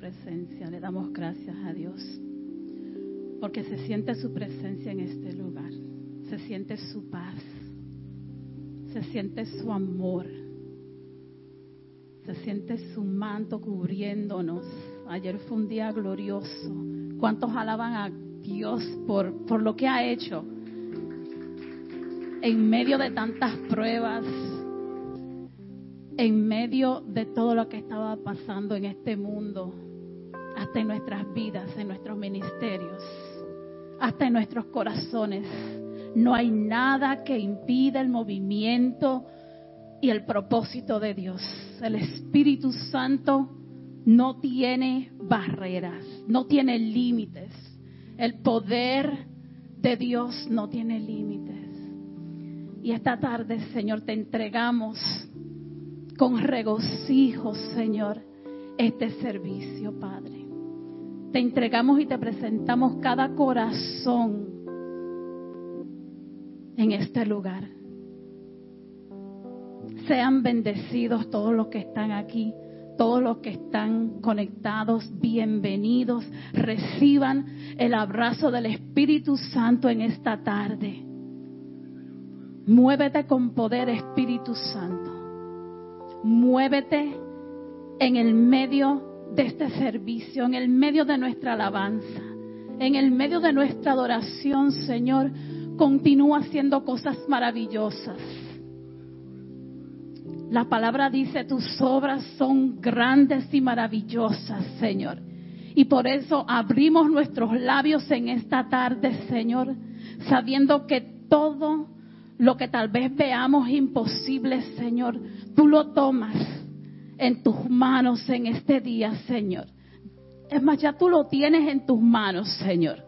presencia. Le damos gracias a Dios. Porque se siente su presencia en este lugar. Se siente su paz. Se siente su amor. Se siente su manto cubriéndonos. Ayer fue un día glorioso. ¿Cuántos alaban a Dios por, por lo que ha hecho? En medio de tantas pruebas, en medio de todo lo que estaba pasando en este mundo, hasta en nuestras vidas, en nuestros ministerios, hasta en nuestros corazones. No hay nada que impida el movimiento y el propósito de Dios. El Espíritu Santo no tiene barreras, no tiene límites. El poder de Dios no tiene límites. Y esta tarde, Señor, te entregamos con regocijo, Señor, este servicio, Padre. Te entregamos y te presentamos cada corazón en este lugar. Sean bendecidos todos los que están aquí, todos los que están conectados, bienvenidos. Reciban el abrazo del Espíritu Santo en esta tarde. Muévete con poder, Espíritu Santo. Muévete en el medio de este servicio, en el medio de nuestra alabanza, en el medio de nuestra adoración, Señor. Continúa haciendo cosas maravillosas. La palabra dice, tus obras son grandes y maravillosas, Señor. Y por eso abrimos nuestros labios en esta tarde, Señor, sabiendo que todo lo que tal vez veamos imposible, Señor, tú lo tomas en tus manos en este día, Señor. Es más, ya tú lo tienes en tus manos, Señor.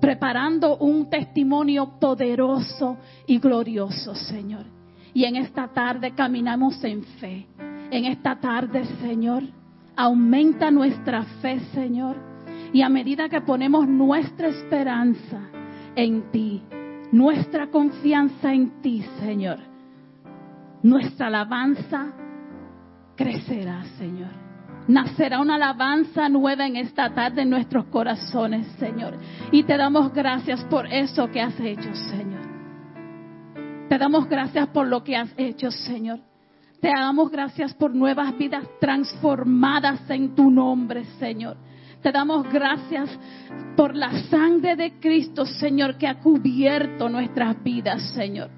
Preparando un testimonio poderoso y glorioso, Señor. Y en esta tarde caminamos en fe. En esta tarde, Señor, aumenta nuestra fe, Señor. Y a medida que ponemos nuestra esperanza en ti, nuestra confianza en ti, Señor, nuestra alabanza crecerá, Señor. Nacerá una alabanza nueva en esta tarde en nuestros corazones, Señor. Y te damos gracias por eso que has hecho, Señor. Te damos gracias por lo que has hecho, Señor. Te damos gracias por nuevas vidas transformadas en tu nombre, Señor. Te damos gracias por la sangre de Cristo, Señor, que ha cubierto nuestras vidas, Señor.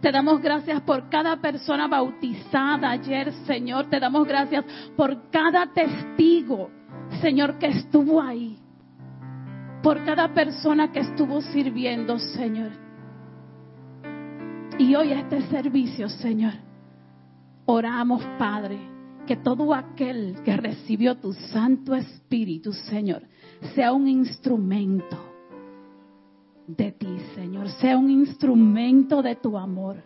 Te damos gracias por cada persona bautizada ayer, Señor. Te damos gracias por cada testigo, Señor, que estuvo ahí. Por cada persona que estuvo sirviendo, Señor. Y hoy este servicio, Señor, oramos, Padre, que todo aquel que recibió tu Santo Espíritu, Señor, sea un instrumento de ti, Señor, sea un instrumento de tu amor.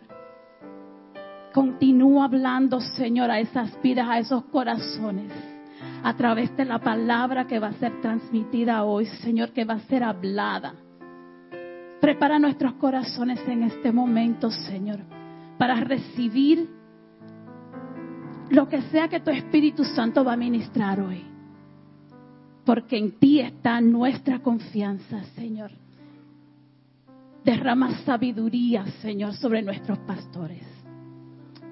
Continúa hablando, Señor, a esas vidas, a esos corazones, a través de la palabra que va a ser transmitida hoy, Señor, que va a ser hablada. Prepara nuestros corazones en este momento, Señor, para recibir lo que sea que tu Espíritu Santo va a ministrar hoy. Porque en ti está nuestra confianza, Señor. Derrama sabiduría, Señor, sobre nuestros pastores.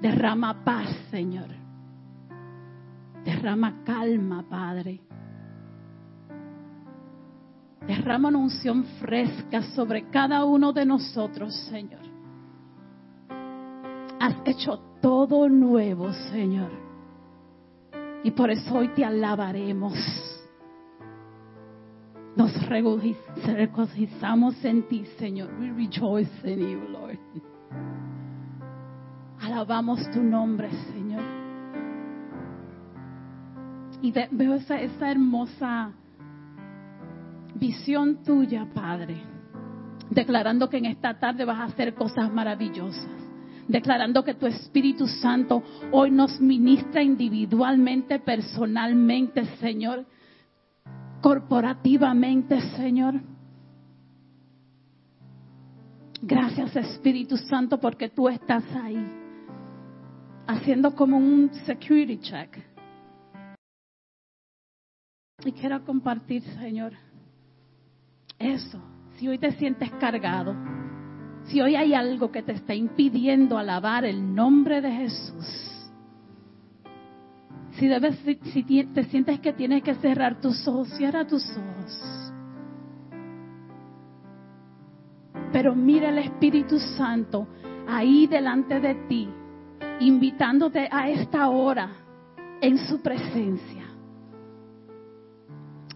Derrama paz, Señor. Derrama calma, Padre. Derrama una unción fresca sobre cada uno de nosotros, Señor. Has hecho todo nuevo, Señor. Y por eso hoy te alabaremos. Nos regocijamos en ti, Señor. We rejoice in you, Lord. Alabamos tu nombre, Señor. Y veo esa, esa hermosa visión tuya, Padre, declarando que en esta tarde vas a hacer cosas maravillosas declarando que tu Espíritu Santo hoy nos ministra individualmente, personalmente, Señor, corporativamente, Señor. Gracias Espíritu Santo porque tú estás ahí, haciendo como un security check Y quiero compartir, Señor, eso. Si hoy te sientes cargado, si hoy hay algo que te está impidiendo alabar el nombre de Jesús, si, te sientes que tienes que cerrar tus ojos, cierra tus ojos. Pero mira el Espíritu Santo ahí delante de ti, invitándote a esta hora en su presencia.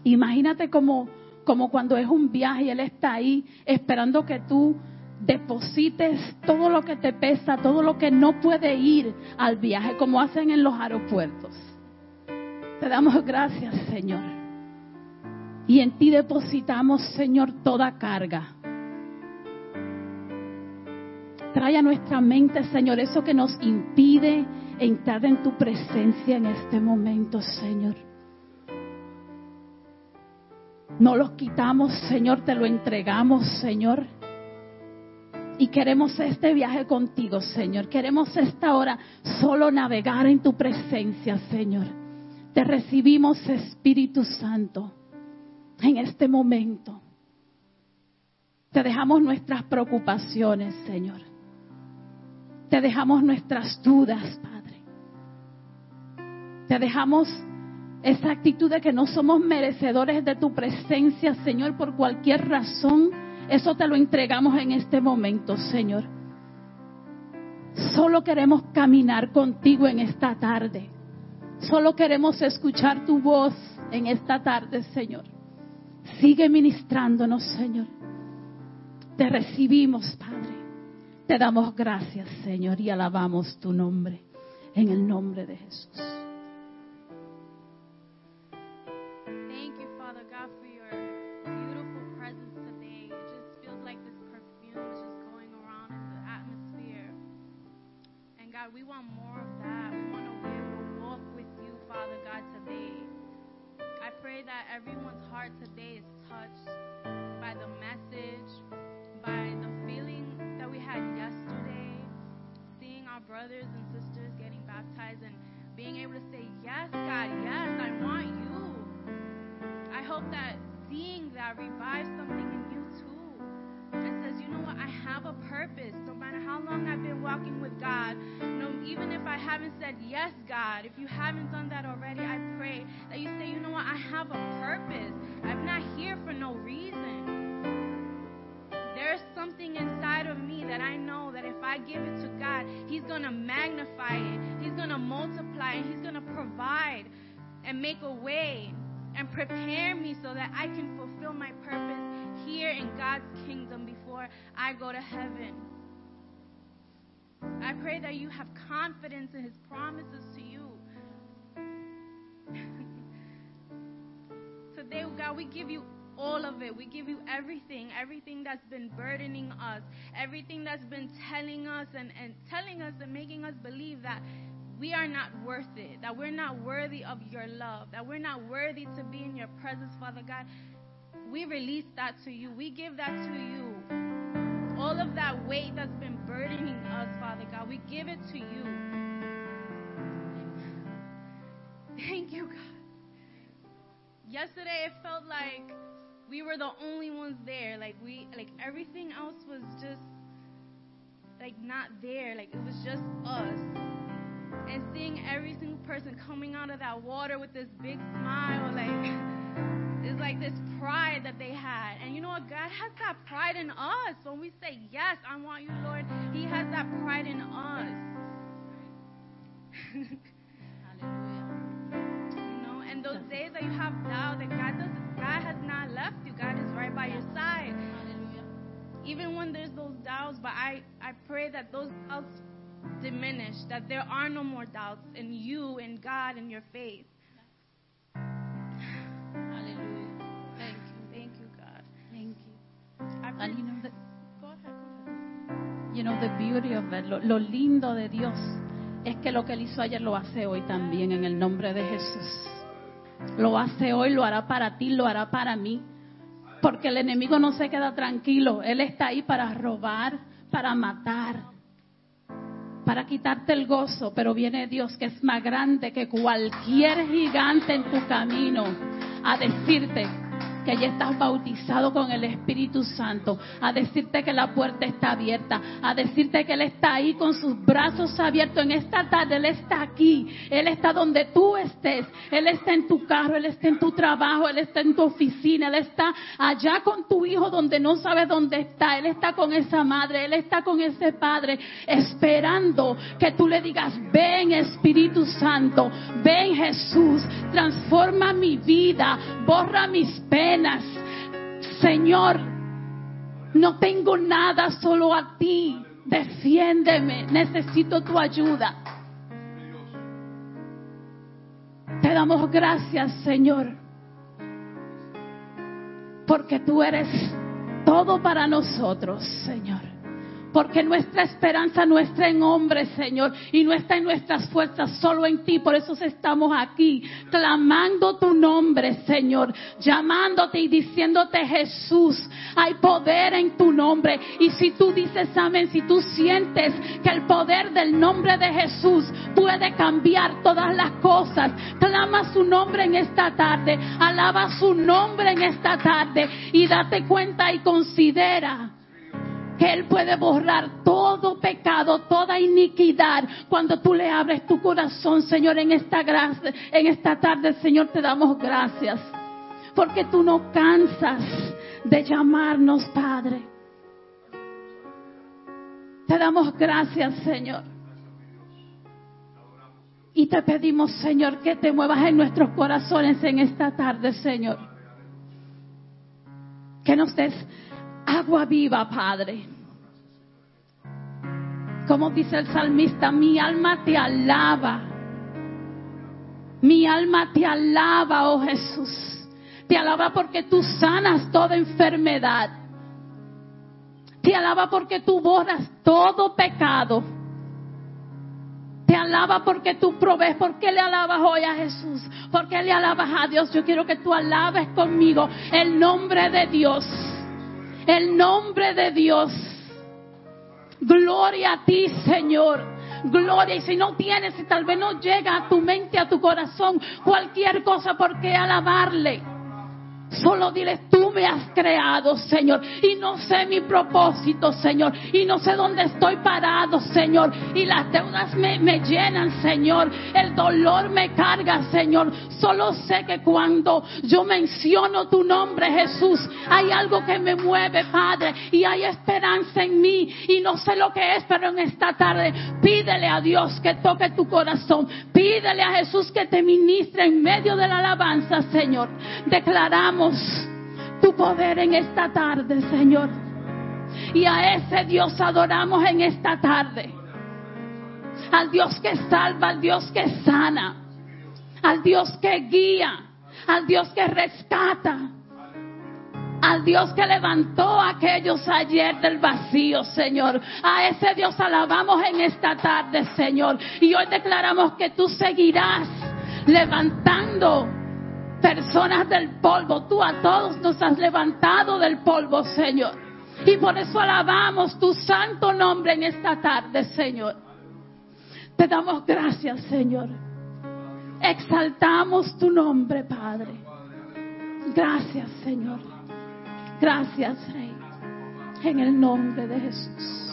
Imagínate como, como cuando es un viaje y Él está ahí esperando que tú deposites todo lo que te pesa, todo lo que no puede ir al viaje, como hacen en los aeropuertos. Te damos gracias, Señor. Y en ti depositamos, Señor, toda carga. Trae a nuestra mente, Señor, eso que nos impide entrar en tu presencia en este momento, Señor. No los quitamos, Señor, te lo entregamos, Señor. Y queremos este viaje contigo, Señor. Queremos esta hora solo navegar en tu presencia, Señor. Te recibimos, Espíritu Santo, en este momento. Te dejamos nuestras preocupaciones, Señor. Te dejamos nuestras dudas, Padre. Te dejamos esa actitud de que no somos merecedores de tu presencia, Señor, por cualquier razón. Eso te lo entregamos en este momento, Señor. Solo queremos caminar contigo en esta tarde. Solo queremos escuchar tu voz en esta tarde, Señor. Sigue ministrándonos, Señor. Te recibimos, Padre. Te damos gracias, Señor, y alabamos tu nombre en el nombre de Jesús. We want more of that. We want able to walk with you, Father God, today. I pray that everyone's heart today is touched by the message, by the feeling that we had yesterday, seeing our brothers and sisters getting baptized and being able to say, Yes, God, yes, I want you. I hope that seeing that revives something you know what, I have a purpose. No matter how long I've been walking with God, no, even if I haven't said yes, God, if you haven't done that already, I pray that you say, you know what, I have a purpose. I'm not here for no reason. There's something inside of me that I know that if I give it to God, He's going to magnify it, He's going to multiply it, He's going to provide and make a way and prepare me so that I can fulfill my purpose here in God's kingdom before I go to heaven. I pray that you have confidence in His promises to you. Today, God, we give you all of it. We give you everything, everything that's been burdening us, everything that's been telling us and, and telling us and making us believe that we are not worth it, that we're not worthy of your love, that we're not worthy to be in your presence, Father God. We release that to you. We give that to you. Of that weight that's been burdening us, Father God, we give it to you. Thank you, God. Yesterday it felt like we were the only ones there. Like we like everything else was just like not there. Like it was just us. And seeing every single person coming out of that water with this big smile, like it's like this pride that they had. And you know what? God has that pride in us. When we say, Yes, I want you, Lord, He has that pride in us. You know, and those days that you have doubt that God does God has not left you. God is right by your side. Aleluya. Even when there's those doubts, but I, I pray that those doubts diminish, that there are no more doubts in you, in God, in your faith. And you know the, beauty of lo, lo lindo de Dios es que lo que él hizo ayer lo hace hoy también en el nombre de Jesús. Lo hace hoy, lo hará para ti, lo hará para mí. Porque el enemigo no se queda tranquilo. Él está ahí para robar, para matar, para quitarte el gozo. Pero viene Dios que es más grande que cualquier gigante en tu camino a decirte que ya estás bautizado con el Espíritu Santo, a decirte que la puerta está abierta, a decirte que Él está ahí con sus brazos abiertos. En esta tarde, Él está aquí, Él está donde tú estés, Él está en tu carro, Él está en tu trabajo, Él está en tu oficina, Él está allá con tu hijo donde no sabes dónde está, Él está con esa madre, Él está con ese padre, esperando que tú le digas, ven Espíritu Santo, ven Jesús, transforma mi vida, borra mis penas, Señor, no tengo nada solo a ti. Defiéndeme, necesito tu ayuda. Te damos gracias, Señor, porque tú eres todo para nosotros, Señor. Porque nuestra esperanza no está en hombres, Señor, y no está en nuestras fuerzas, solo en ti. Por eso estamos aquí, clamando tu nombre, Señor, llamándote y diciéndote, Jesús, hay poder en tu nombre. Y si tú dices amén, si tú sientes que el poder del nombre de Jesús puede cambiar todas las cosas, clama su nombre en esta tarde, alaba su nombre en esta tarde y date cuenta y considera que Él puede borrar todo pecado, toda iniquidad. Cuando tú le abres tu corazón, Señor, en esta en esta tarde, Señor, te damos gracias. Porque tú no cansas de llamarnos, Padre. Te damos gracias, Señor. Y te pedimos, Señor, que te muevas en nuestros corazones en esta tarde, Señor. Que nos des agua viva, Padre. Como dice el salmista, mi alma te alaba. Mi alma te alaba, oh Jesús. Te alaba porque tú sanas toda enfermedad. Te alaba porque tú borras todo pecado. Te alaba porque tú provees. ¿Por qué le alabas hoy a Jesús? ¿Por qué le alabas a Dios? Yo quiero que tú alabes conmigo el nombre de Dios el nombre de Dios. Gloria a ti, Señor. Gloria. Y si no tienes, si tal vez no llega a tu mente, a tu corazón, cualquier cosa, ¿por qué alabarle? Solo dile, tú me has creado, Señor, y no sé mi propósito, Señor, y no sé dónde estoy parado, Señor, y las deudas me, me, llenan, Señor, el dolor me carga, Señor. Solo sé que cuando yo menciono tu nombre, Jesús, hay algo que me mueve, Padre, y hay esperanza en mí, y no sé lo que es, pero en esta tarde pídele a Dios que toque tu corazón, pídele a Jesús que te ministre en medio de la alabanza, Señor. Declaramos tu poder en esta tarde, Señor. Y a ese Dios adoramos en esta tarde. Al Dios que salva, al Dios que sana, al Dios que guía, al Dios que rescata, al Dios que levantó a aquellos ayer del vacío, Señor. A ese Dios alabamos en esta tarde, Señor. Y hoy declaramos que tú seguirás levantando personas del polvo. Tú a todos nos has levantado del polvo, Señor. Y por eso alabamos tu santo nombre en esta tarde, Señor. Te damos gracias, Señor. Exaltamos tu nombre, Padre. Gracias, Señor. Gracias, Rey. En el nombre de Jesús.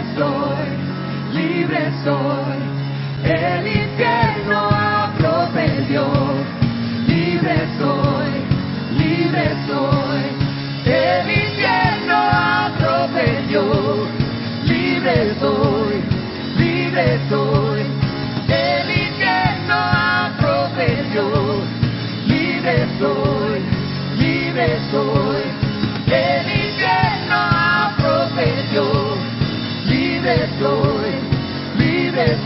libre soy, libre soy. El infierno abro Dios, libre soy, libre soy. El infierno abro Dios, libre soy, libre soy. El infierno abro Dios, libre soy, libre soy.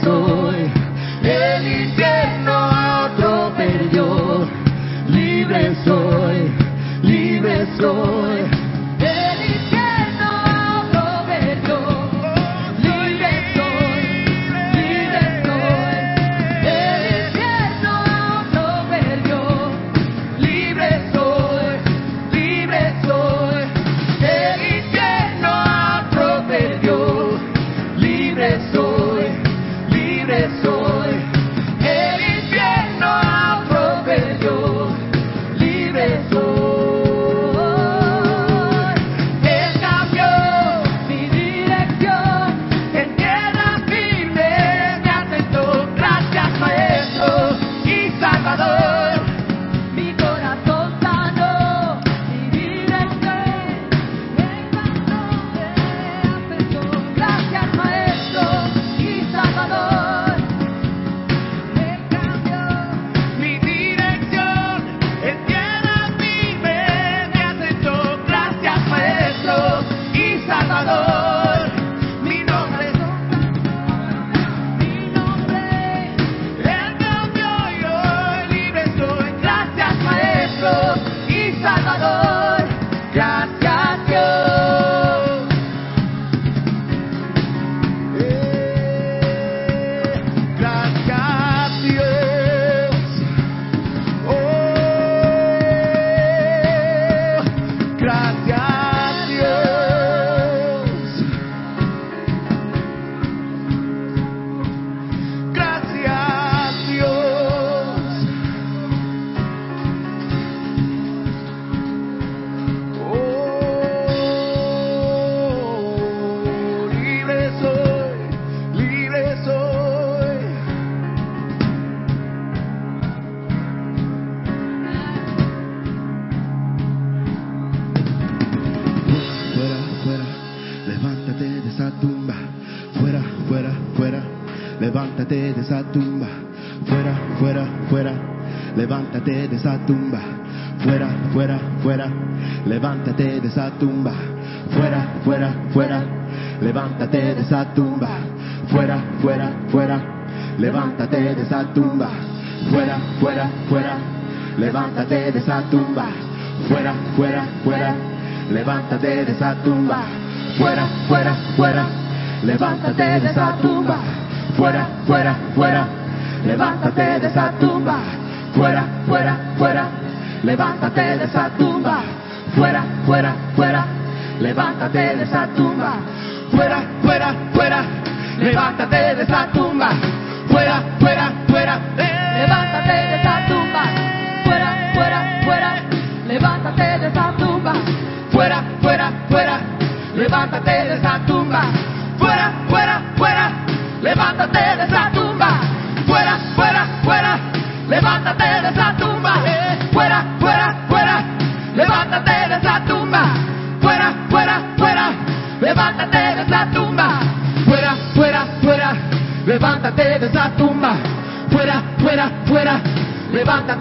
soul. levántate de esa tumba, fuera, fuera, fuera, levántate de esa tumba, fuera, fuera, fuera, levántate de esa tumba, fuera, fuera, fuera, levántate de esa tumba, fuera, fuera, fuera, levántate de esa tumba, fuera, fuera, fuera, levántate de esa tumba, fuera, fuera, fuera, levántate de esa tumba, fuera, fuera, fuera, levántate de esa tumba fuera, fuera, fuera, levántate de esa tumba, fuera, fuera.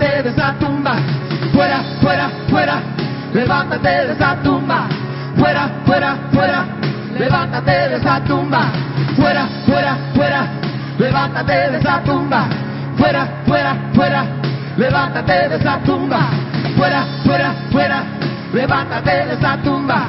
levántate de esa tumba, fuera, fuera, fuera, levántate de esa tumba, fuera, fuera, fuera, levántate de esa tumba, fuera, fuera, fuera, levántate de esa tumba, fuera, fuera, fuera, levántate de esa tumba, fuera, fuera, fuera, levántate de esa tumba.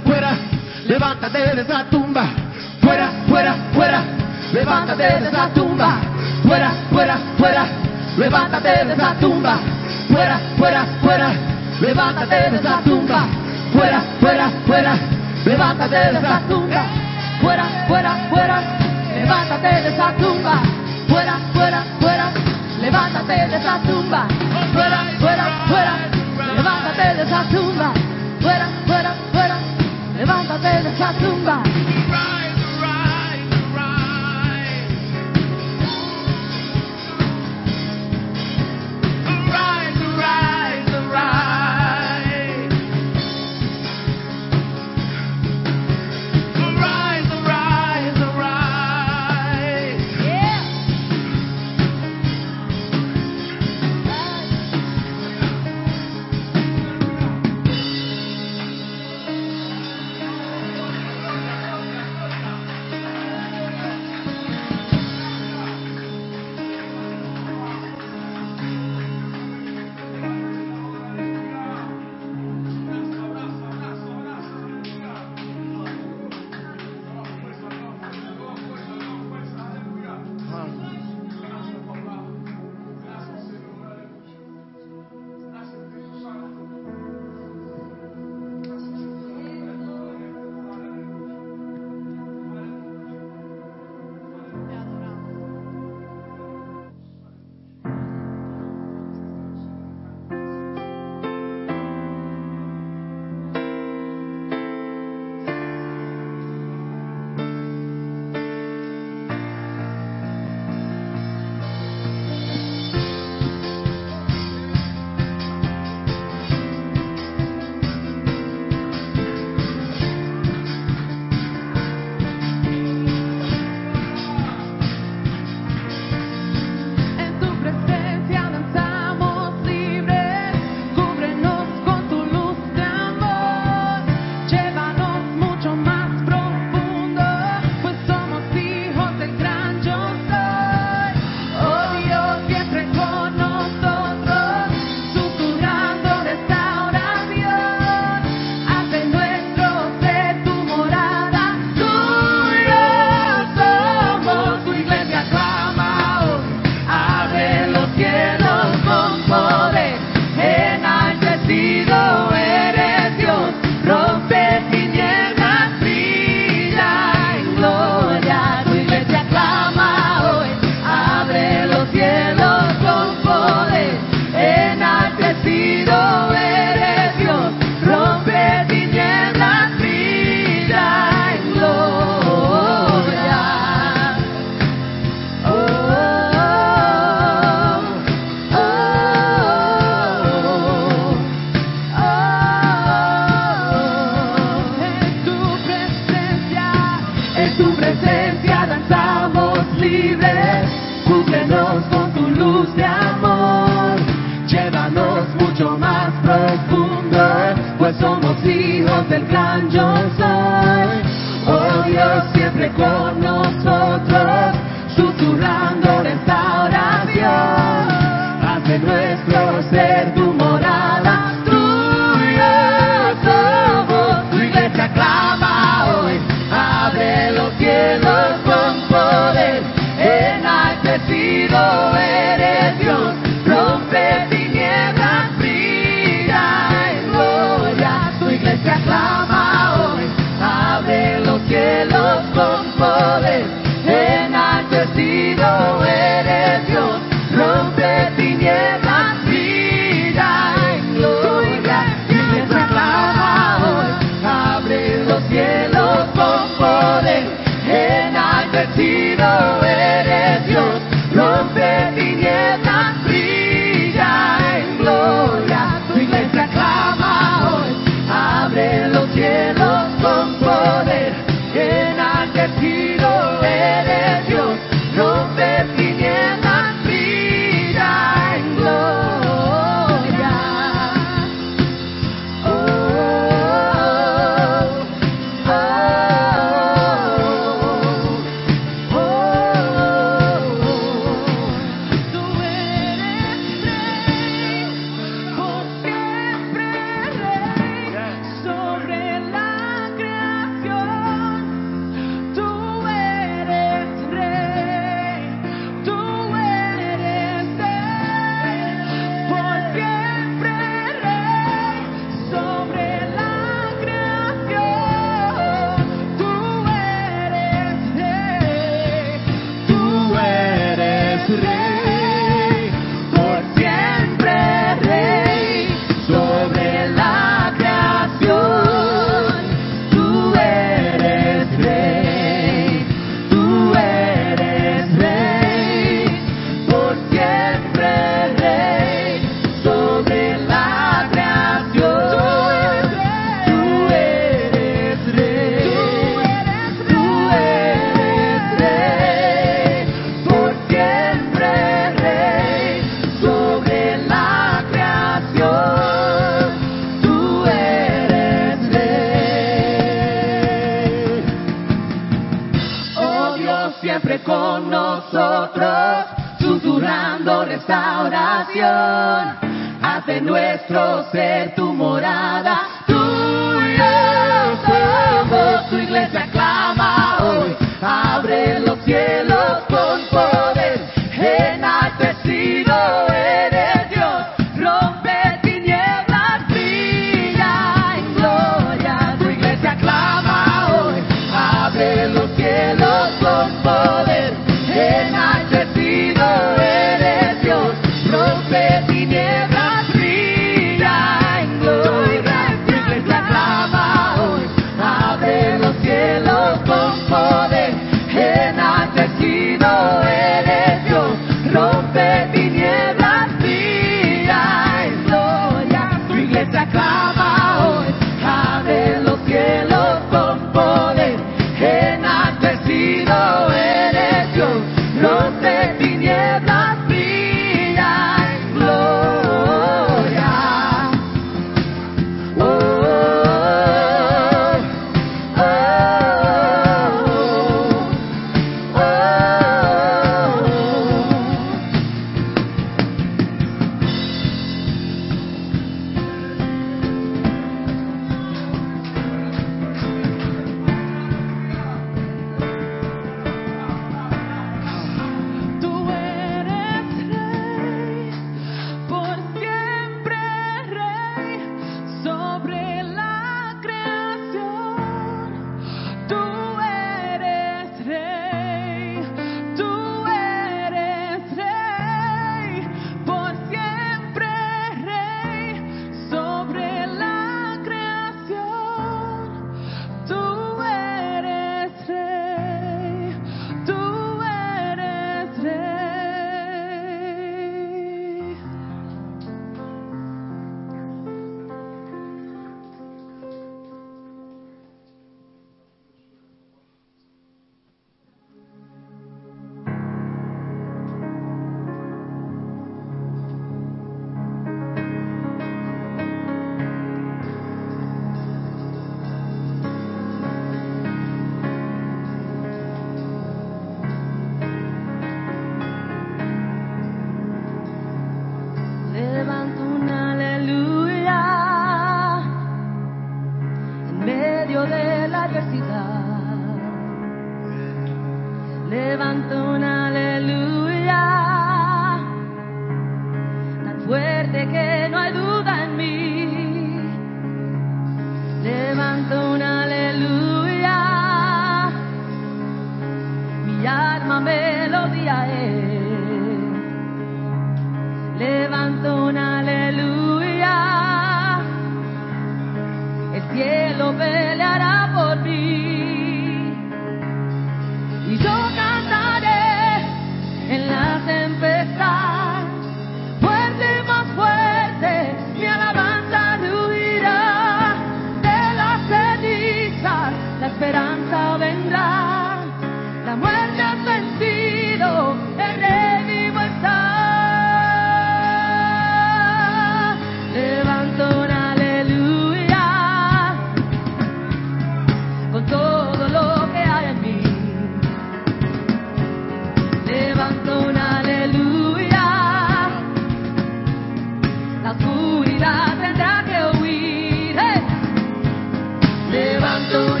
Levanto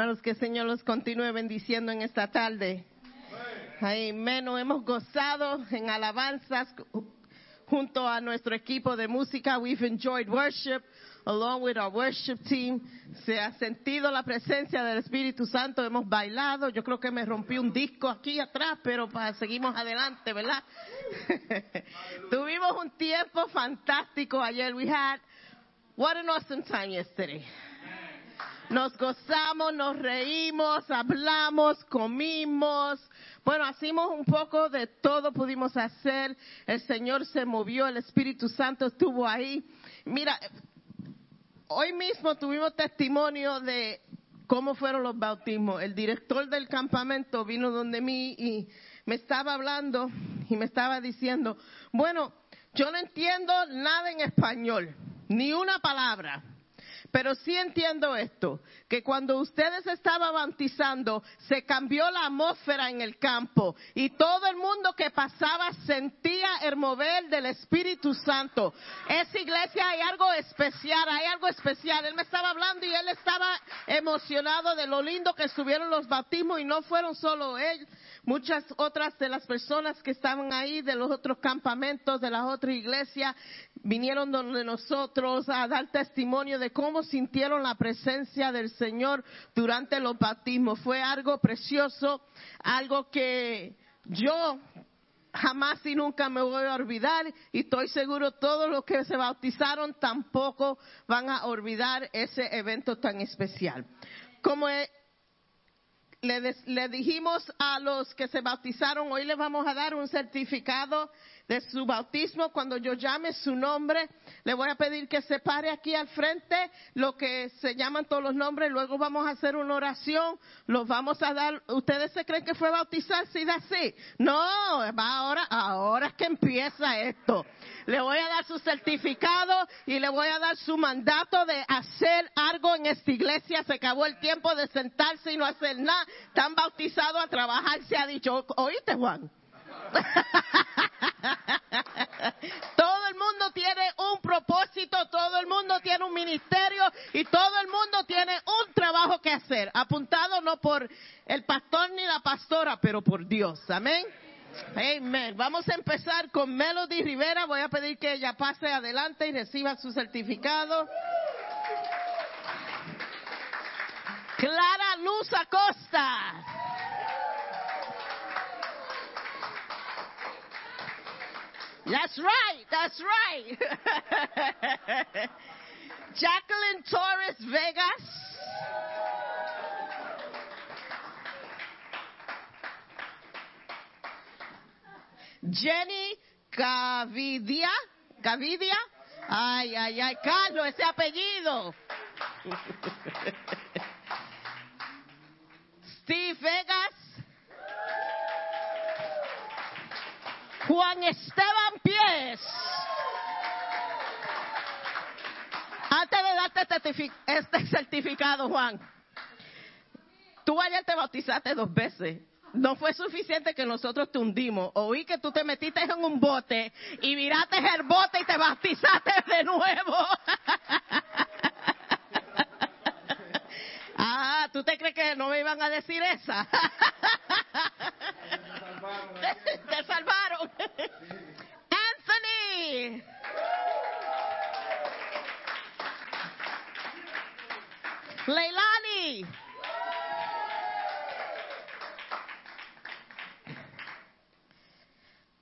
Hermanos, que el Señor los continúe bendiciendo en esta tarde. Amén. Hemos gozado en alabanzas junto a nuestro equipo de música. We've enjoyed worship along with our worship team. Se ha sentido la presencia del Espíritu Santo. Hemos bailado. Yo creo que me rompí un disco aquí atrás, pero pa- seguimos adelante, ¿verdad? Tuvimos un tiempo fantástico ayer. We had what an awesome time yesterday. Nos gozamos, nos reímos, hablamos, comimos. Bueno, hicimos un poco de todo, pudimos hacer. El Señor se movió, el Espíritu Santo estuvo ahí. Mira, hoy mismo tuvimos testimonio de cómo fueron los bautismos. El director del campamento vino donde mí y me estaba hablando y me estaba diciendo, bueno, yo no entiendo nada en español, ni una palabra. Pero sí entiendo esto, que cuando ustedes estaban bautizando, se cambió la atmósfera en el campo y todo el mundo que pasaba sentía el mover del Espíritu Santo. Esa iglesia hay algo especial, hay algo especial. Él me estaba hablando y él estaba emocionado de lo lindo que estuvieron los bautismos y no fueron solo él, muchas otras de las personas que estaban ahí, de los otros campamentos, de las otras iglesias, vinieron donde nosotros a dar testimonio de cómo sintieron la presencia del Señor durante los bautismos. Fue algo precioso, algo que yo jamás y nunca me voy a olvidar y estoy seguro todos los que se bautizaron tampoco van a olvidar ese evento tan especial. Como le, le dijimos a los que se bautizaron, hoy les vamos a dar un certificado de su bautismo. Cuando yo llame su nombre, le voy a pedir que se pare aquí al frente, lo que se llaman todos los nombres. Luego vamos a hacer una oración, los vamos a dar. ¿Ustedes se creen que fue bautizar? Sí, así. No, va ahora, ahora es que empieza esto. Le voy a dar su certificado y le voy a dar su mandato de hacer algo en esta iglesia. Se acabó el tiempo de sentarse y no hacer nada. Están bautizados a trabajar, se ha dicho. ¿Oíste, Juan? todo el mundo tiene un propósito, todo el mundo tiene un ministerio y todo el mundo tiene un trabajo que hacer, apuntado no por el pastor ni la pastora, pero por Dios. Amén. Amen. Vamos a empezar con Melody Rivera. Voy a pedir que ella pase adelante y reciba su certificado. Clara Luz Acosta. That's right, that's right. Jacqueline Torres Vegas. Jenny Gavidia. Gavidia. Ay, ay, ay, Carlos, ese apellido. Steve Vegas. Juan Esteban Pies. Antes de darte este este certificado, Juan, tú ayer te bautizaste dos veces. No fue suficiente que nosotros te hundimos. Oí que tú te metiste en un bote y miraste el bote y te bautizaste de nuevo. ah, ¿tú te crees que no me iban a decir esa? te salvaron. Anthony. Leilani.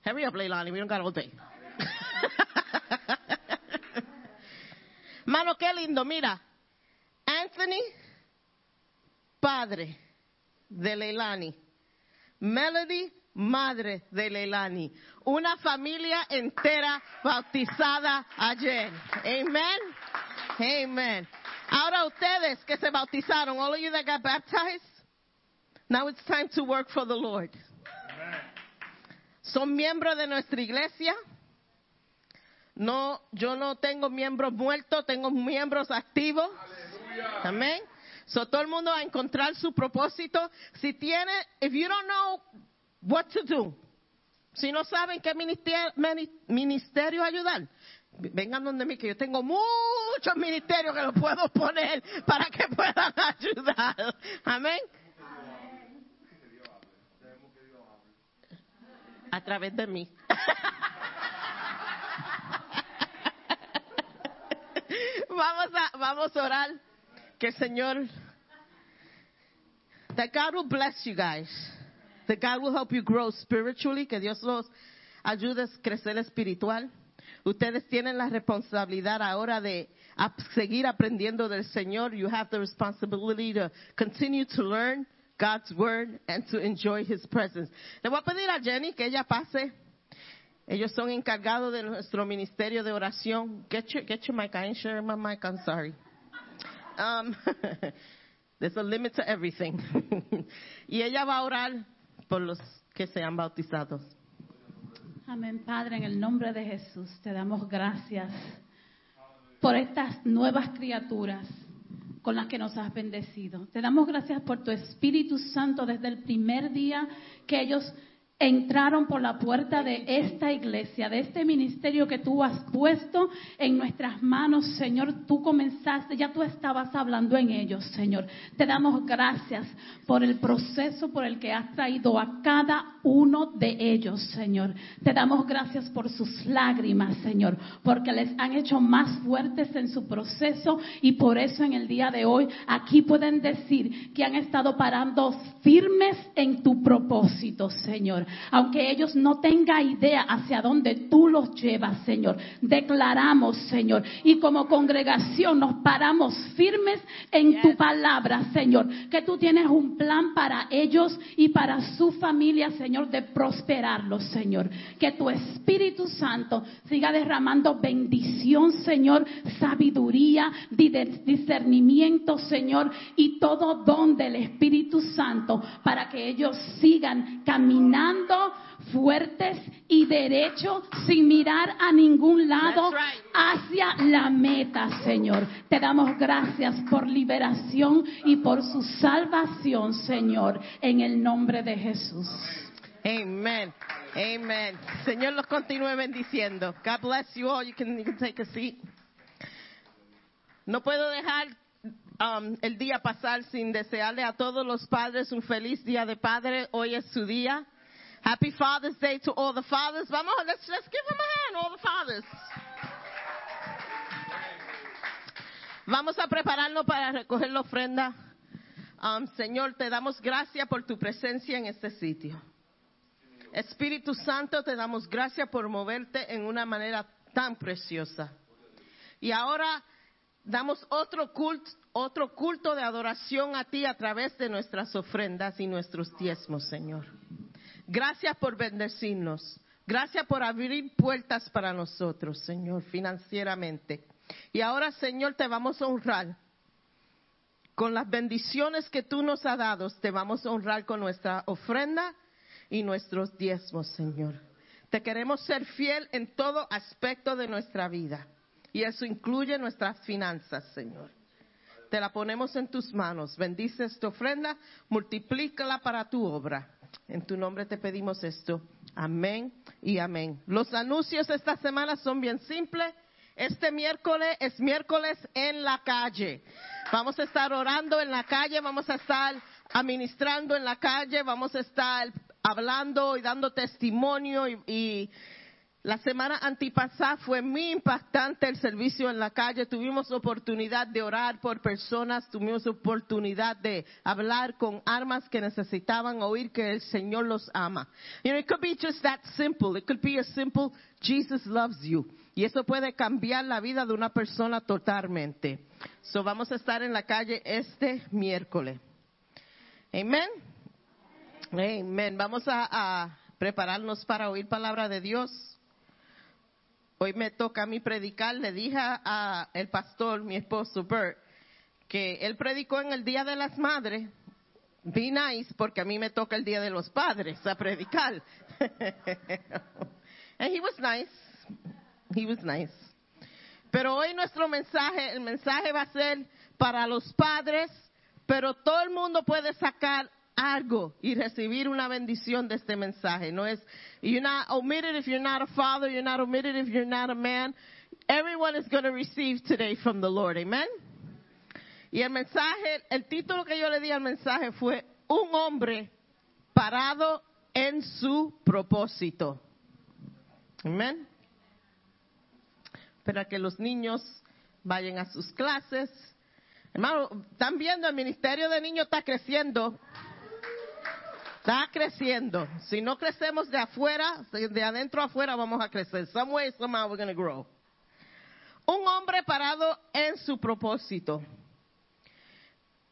Hurry up, Leilani. We don't got all day. Mano, qué lindo. Mira. Anthony, padre de Leilani. Melody, madre de Leilani. Una familia entera bautizada ayer. Amen. Amen. Ahora ustedes que se bautizaron, all of you that got baptized, now it's time to work for the Lord. Son miembros de nuestra iglesia. No, yo no tengo miembros muertos, tengo miembros activos. Amén. So todo el mundo va a encontrar su propósito. Si tiene, if you don't know what to do, si no saben qué ministerio, ministerio ayudar, vengan donde mí, que yo tengo muchos ministerios que los puedo poner para que puedan ayudar. Amén. A través de mí. vamos a, vamos a orar que el Señor, that God will bless you guys. That God will help you grow spiritually, que Dios los ayude a crecer espiritual. Ustedes tienen la responsabilidad ahora de seguir aprendiendo del Señor. You have the responsibility to continue to learn God's word and to enjoy His presence. Le voy a pedir a Jenny que ella pase. Ellos son encargados de nuestro ministerio de oración. Get your, get your mic. I ain't sharing my mic. I'm sorry. Um, there's a limit to everything. y ella va a orar por los que sean bautizados. Amén, Padre, en el nombre de Jesús, te damos gracias por estas nuevas criaturas con las que nos has bendecido. Te damos gracias por tu Espíritu Santo desde el primer día que ellos entraron por la puerta de esta iglesia, de este ministerio que tú has puesto en nuestras manos, Señor. Tú comenzaste, ya tú estabas hablando en ellos, Señor. Te damos gracias por el proceso por el que has traído a cada uno de ellos, Señor. Te damos gracias por sus lágrimas, Señor, porque les han hecho más fuertes en su proceso y por eso en el día de hoy aquí pueden decir que han estado parando firmes en tu propósito, Señor. Aunque ellos no tengan idea hacia dónde tú los llevas, Señor. Declaramos, Señor, y como congregación nos paramos firmes en tu palabra, Señor, que tú tienes un plan para ellos y para su familia, Señor, de prosperarlos, Señor. Que tu Espíritu Santo siga derramando bendición, Señor, sabiduría, di- discernimiento, Señor, y todo don del Espíritu Santo para que ellos sigan caminando fuertes y derechos sin mirar a ningún lado hacia la meta, Señor. Te damos gracias por liberación y por su salvación, Señor, en el nombre de Jesús. Amen. Amen. Señor los continúe bendiciendo. God bless you all. You can, you can take a seat. No puedo dejar um, el día pasar sin desearle a todos los padres un feliz día de padre. Hoy es su día. Happy Father's Day to all the fathers. Vamos, let's, let's give them a hand, all the fathers. Vamos a prepararnos para recoger la ofrenda. Um, Señor, te damos gracias por tu presencia en este sitio. Espíritu Santo, te damos gracias por moverte en una manera tan preciosa. Y ahora damos otro culto, otro culto de adoración a ti a través de nuestras ofrendas y nuestros diezmos, Señor. Gracias por bendecirnos. Gracias por abrir puertas para nosotros, Señor, financieramente. Y ahora, Señor, te vamos a honrar. Con las bendiciones que tú nos has dado, te vamos a honrar con nuestra ofrenda y nuestros diezmos, Señor. Te queremos ser fiel en todo aspecto de nuestra vida. Y eso incluye nuestras finanzas, Señor. Te la ponemos en tus manos. Bendice esta ofrenda, multiplícala para tu obra. En tu nombre te pedimos esto. Amén y amén. Los anuncios esta semana son bien simples. Este miércoles es miércoles en la calle. Vamos a estar orando en la calle, vamos a estar administrando en la calle, vamos a estar hablando y dando testimonio y, la semana antipasada fue muy impactante el servicio en la calle. Tuvimos oportunidad de orar por personas, tuvimos oportunidad de hablar con armas que necesitaban oír que el Señor los ama. You know, it could be just that simple. It could be a simple Jesus loves you. Y eso puede cambiar la vida de una persona totalmente. So vamos a estar en la calle este miércoles. Amen. Amen. Vamos a, a prepararnos para oír palabra de Dios. Hoy me toca a mí predicar. Le dije a el pastor, mi esposo Bert, que él predicó en el Día de las Madres. Be nice, porque a mí me toca el Día de los Padres a predicar. And he was nice. He was nice. Pero hoy nuestro mensaje, el mensaje va a ser para los padres, pero todo el mundo puede sacar algo y recibir una bendición de este mensaje. No es, you're not omitted if you're not a father, you're not omitted if you're not a man. Everyone is going to receive today from the Lord. Amen. Y el mensaje, el título que yo le di al mensaje fue Un hombre parado en su propósito. Amen. Para que los niños vayan a sus clases. Hermano, están viendo, el ministerio de niños está creciendo. Está creciendo. Si no crecemos de afuera, de adentro afuera vamos a crecer. Some way, somehow we're going to grow. Un hombre parado en su propósito.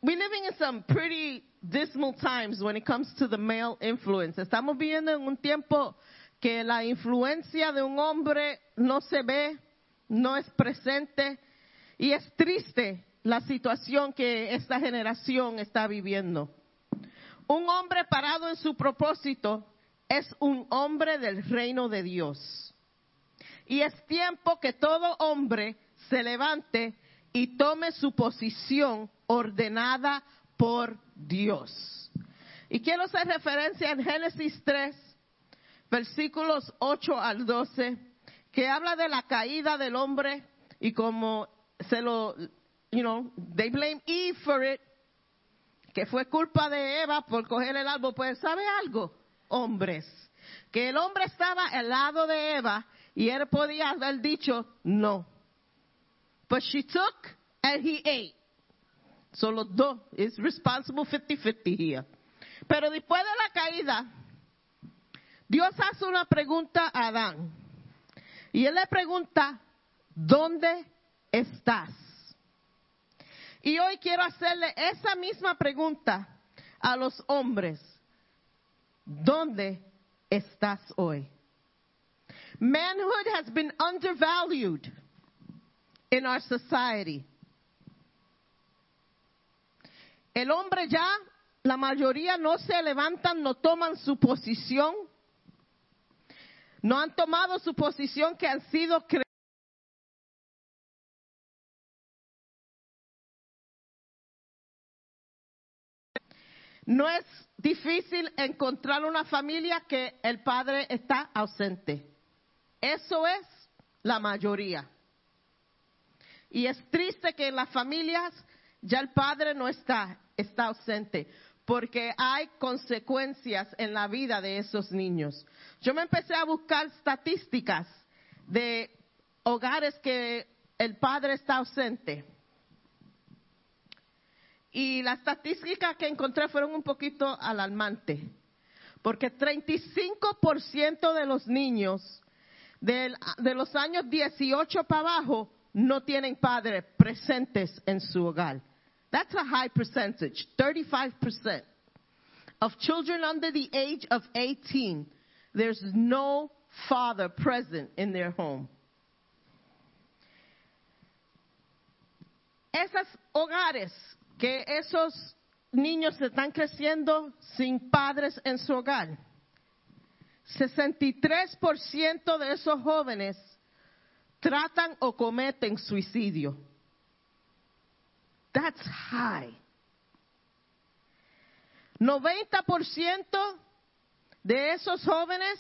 We're living in some pretty dismal times when it comes to the male influence. Estamos viviendo en un tiempo que la influencia de un hombre no se ve, no es presente y es triste la situación que esta generación está viviendo. Un hombre parado en su propósito es un hombre del reino de Dios. Y es tiempo que todo hombre se levante y tome su posición ordenada por Dios. Y quiero hacer referencia en Génesis 3, versículos 8 al 12, que habla de la caída del hombre y como se lo, you know, they blame Eve for it, que fue culpa de Eva por coger el árbol. Pues, ¿sabe algo? Hombres. Que el hombre estaba al lado de Eva y él podía haber dicho no. But she took and he ate. So los dos, is responsible 50-50 here. Pero después de la caída, Dios hace una pregunta a Adán. Y él le pregunta, ¿dónde estás? Y hoy quiero hacerle esa misma pregunta a los hombres. ¿Dónde estás hoy? Manhood has been undervalued in our society. El hombre ya, la mayoría no se levantan, no toman su posición, no han tomado su posición que han sido creados. No es difícil encontrar una familia que el padre está ausente. Eso es la mayoría. Y es triste que en las familias ya el padre no está, está ausente. porque hay consecuencias en la vida de esos niños. Yo me empecé a buscar estadísticas de hogares que el padre está ausente. Y las estadísticas que encontré fueron un poquito alarmantes, porque 35% de los niños del- de los años 18 para abajo no tienen padres presentes en su hogar. That's a high percentage, 35%. Of children under the age of 18, there's no father present in their home. Esos hogares que esos niños están creciendo sin padres en su hogar, 63% de esos jóvenes tratan o cometen suicidio. That's high. 90% de esos jóvenes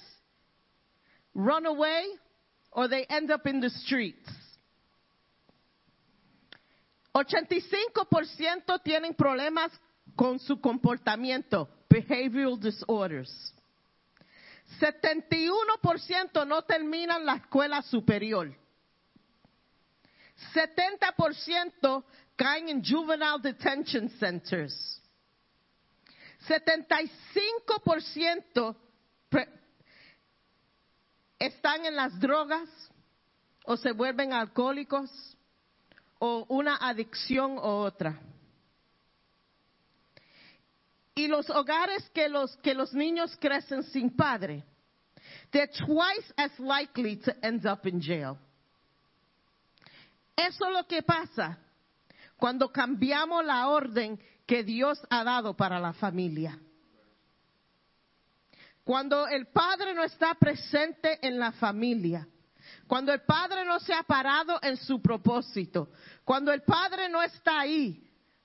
run away or they end up in the streets. 85% tienen problemas con su comportamiento, behavioral disorders. 71% no terminan la escuela superior. 70% caen en juvenile detention centers. 75% pre- están en las drogas o se vuelven alcohólicos o una adicción u otra. Y los hogares que los, que los niños crecen sin padre, they're twice as likely to end up in jail. Eso es lo que pasa cuando cambiamos la orden que Dios ha dado para la familia. Cuando el padre no está presente en la familia, cuando el padre no se ha parado en su propósito, cuando el padre no está ahí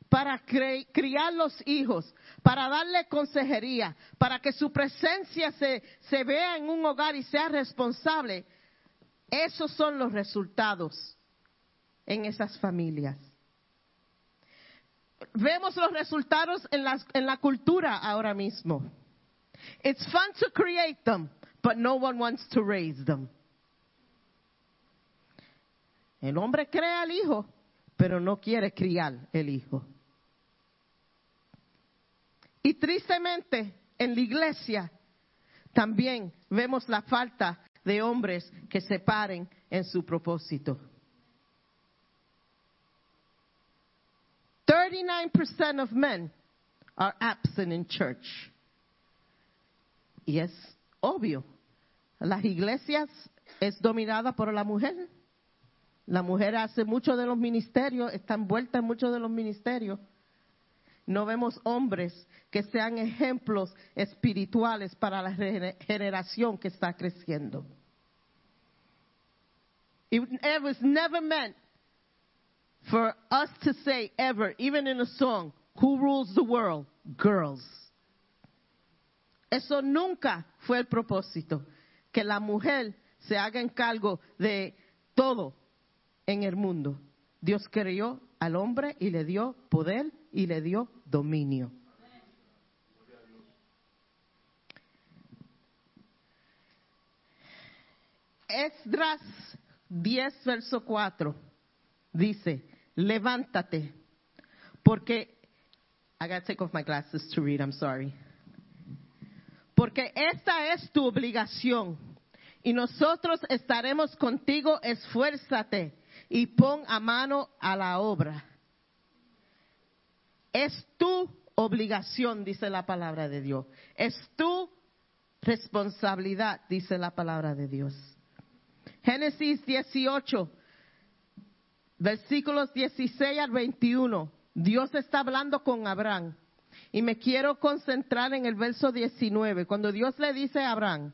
para criar los hijos, para darle consejería, para que su presencia se, se vea en un hogar y sea responsable, esos son los resultados en esas familias. Vemos los resultados en, las- en la cultura ahora mismo. It's fun to create them, but no one wants to raise them. El hombre crea al hijo, pero no quiere criar el hijo. Y tristemente, en la iglesia también vemos la falta de hombres que se paren en su propósito. 39% of men are absent in church. Y es obvio, las iglesias es dominada por la mujer. La mujer hace mucho de los ministerios, está envuelta en muchos de los ministerios. No vemos hombres que sean ejemplos espirituales para la gener- generación que está creciendo. It was never meant for us to say ever, even in a song, who rules the world? Girls. Eso nunca fue el propósito, que la mujer se haga encargo de todo en el mundo. Dios creó al hombre y le dio poder y le dio dominio. Esdras 10, verso 4 dice, levántate, porque, I gotta take off my glasses to read, I'm sorry. Porque esta es tu obligación y nosotros estaremos contigo, esfuérzate y pon a mano a la obra. Es tu obligación, dice la palabra de Dios. Es tu responsabilidad, dice la palabra de Dios. Génesis 18, versículos 16 al 21. Dios está hablando con Abraham. Y me quiero concentrar en el verso 19, cuando Dios le dice a Abraham,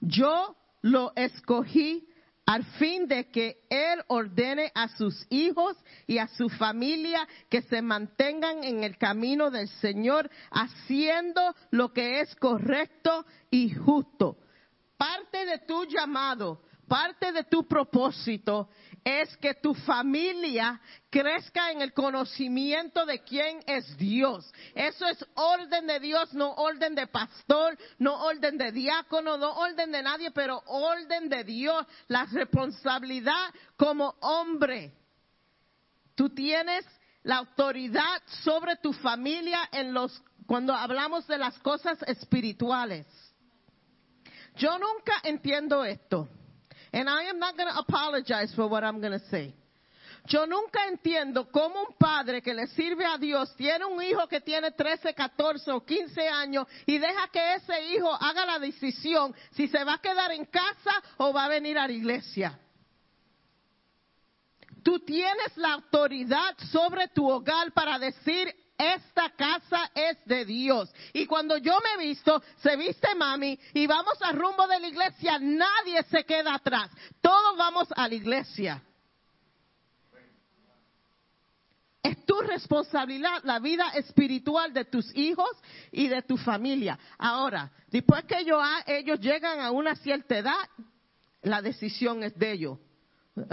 yo lo escogí al fin de que Él ordene a sus hijos y a su familia que se mantengan en el camino del Señor, haciendo lo que es correcto y justo. Parte de tu llamado, parte de tu propósito es que tu familia crezca en el conocimiento de quién es Dios. Eso es orden de Dios, no orden de pastor, no orden de diácono, no orden de nadie, pero orden de Dios. La responsabilidad como hombre. Tú tienes la autoridad sobre tu familia en los cuando hablamos de las cosas espirituales. Yo nunca entiendo esto. And I am not going to apologize for what I'm going to say. Yo nunca entiendo cómo un padre que le sirve a Dios tiene un hijo que tiene 13, 14 o 15 años y deja que ese hijo haga la decisión si se va a quedar en casa o va a venir a la iglesia. Tú tienes la autoridad sobre tu hogar para decir, esta casa es de Dios. Y cuando yo me visto, se viste mami y vamos al rumbo de la iglesia, nadie se queda atrás. Todos vamos a la iglesia. Es tu responsabilidad la vida espiritual de tus hijos y de tu familia. Ahora, después que ellos, ellos llegan a una cierta edad, la decisión es de ellos.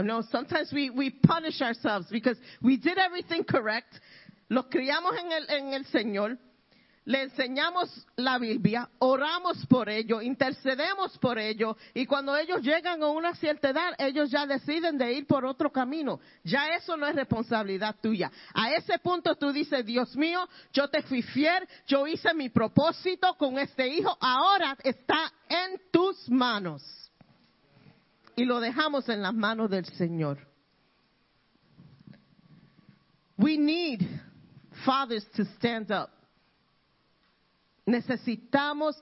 No, sometimes we, we punish ourselves because we did everything correct los criamos en el, en el Señor, le enseñamos la Biblia, oramos por ellos, intercedemos por ellos, y cuando ellos llegan a una cierta edad, ellos ya deciden de ir por otro camino. Ya eso no es responsabilidad tuya. A ese punto tú dices, Dios mío, yo te fui fiel, yo hice mi propósito con este hijo, ahora está en tus manos. Y lo dejamos en las manos del Señor. We need fathers to stand up. Necesitamos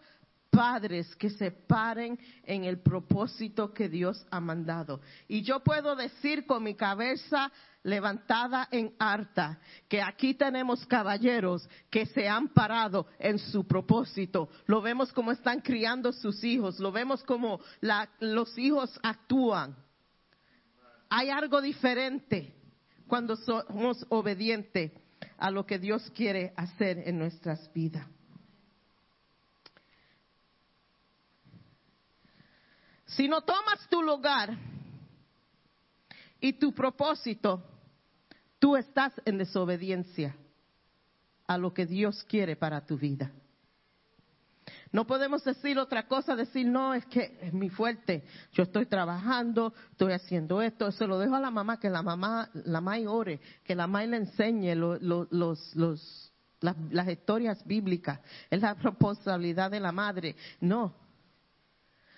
padres que se paren en el propósito que Dios ha mandado. Y yo puedo decir con mi cabeza levantada en harta que aquí tenemos caballeros que se han parado en su propósito. Lo vemos como están criando sus hijos, lo vemos como los hijos actúan. Hay algo diferente cuando somos obedientes a lo que Dios quiere hacer en nuestras vidas. Si no tomas tu lugar y tu propósito, tú estás en desobediencia a lo que Dios quiere para tu vida. No podemos decir otra cosa, decir, no, es que es mi fuerte, yo estoy trabajando, estoy haciendo esto, se lo dejo a la mamá, que la mamá, la mamá ore, que la mamá le enseñe los, los, las, las historias bíblicas, es la responsabilidad de la madre. No,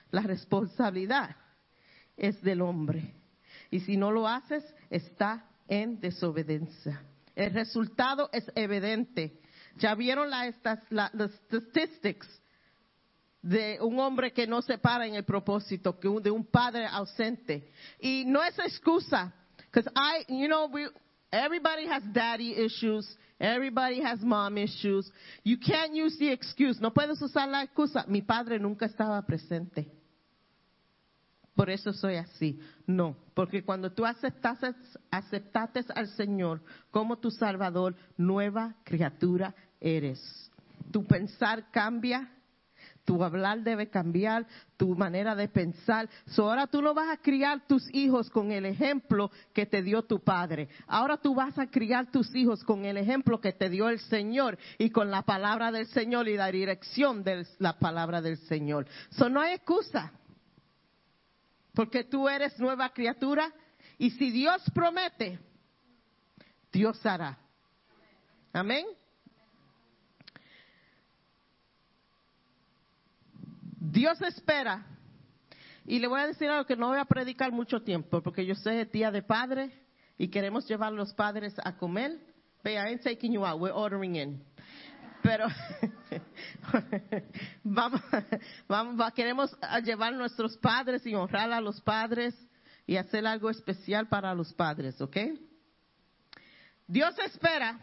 la responsabilidad es del hombre. Y si no lo haces, está en desobediencia. El resultado es evidente. Ya vieron las statistics de un hombre que no se para en el propósito, que de un padre ausente. Y no es excusa, because I, you know, we, everybody has daddy issues, everybody has mom issues. You can't use the excuse. No puedes usar la excusa. Mi padre nunca estaba presente. Por eso soy así. No, porque cuando tú aceptaste, aceptaste al Señor como tu Salvador, nueva criatura eres. Tu pensar cambia, tu hablar debe cambiar, tu manera de pensar. ahora tú no vas a criar tus hijos con el ejemplo que te dio tu padre. Ahora tú vas a criar tus hijos con el ejemplo que te dio el Señor y con la palabra del Señor y la dirección de la palabra del Señor. So no hay excusa. Porque tú eres nueva criatura y si Dios promete, Dios hará. Amén. Dios espera. Y le voy a decir algo que no voy a predicar mucho tiempo, porque yo soy tía de padre y queremos llevar a los padres a comer. But I ain't taking you out, we're ordering in. Pero vamos, vamos, queremos llevar a nuestros padres y honrar a los padres y hacer algo especial para los padres, ¿ok? Dios espera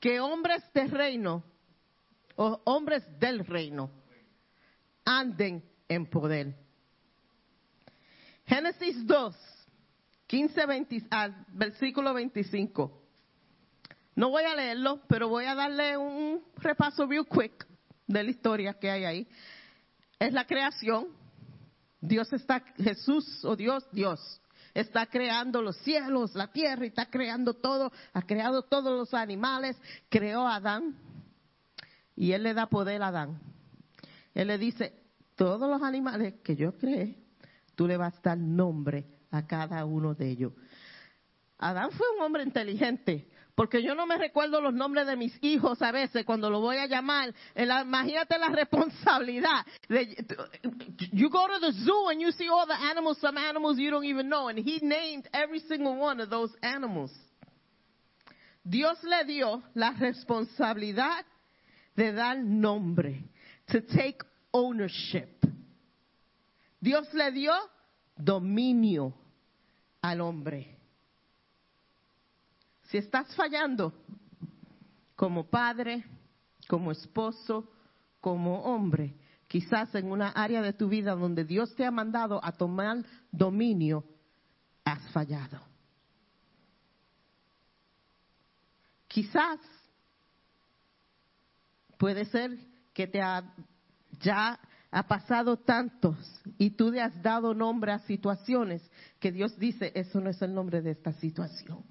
que hombres de reino o hombres del reino anden en poder. Génesis 2, 15, 20, al versículo 25. No voy a leerlo, pero voy a darle un repaso real quick de la historia que hay ahí. Es la creación. Dios está, Jesús o Dios, Dios, está creando los cielos, la tierra, y está creando todo, ha creado todos los animales, creó a Adán, y él le da poder a Adán. Él le dice, todos los animales que yo creé, tú le vas a dar nombre a cada uno de ellos. Adán fue un hombre inteligente, porque yo no me recuerdo los nombres de mis hijos a veces cuando lo voy a llamar. Imagínate la responsabilidad. de- you go to the zoo and you see all the animals, some animals you don't even know, and he named every single one of those animals. Dios le dio la responsabilidad de dar nombre, to take ownership. Dios le dio dominio al hombre. Si estás fallando como padre, como esposo, como hombre, quizás en una área de tu vida donde Dios te ha mandado a tomar dominio, has fallado. Quizás puede ser que te ha, ya ha pasado tantos y tú le has dado nombre a situaciones que Dios dice, eso no es el nombre de esta situación.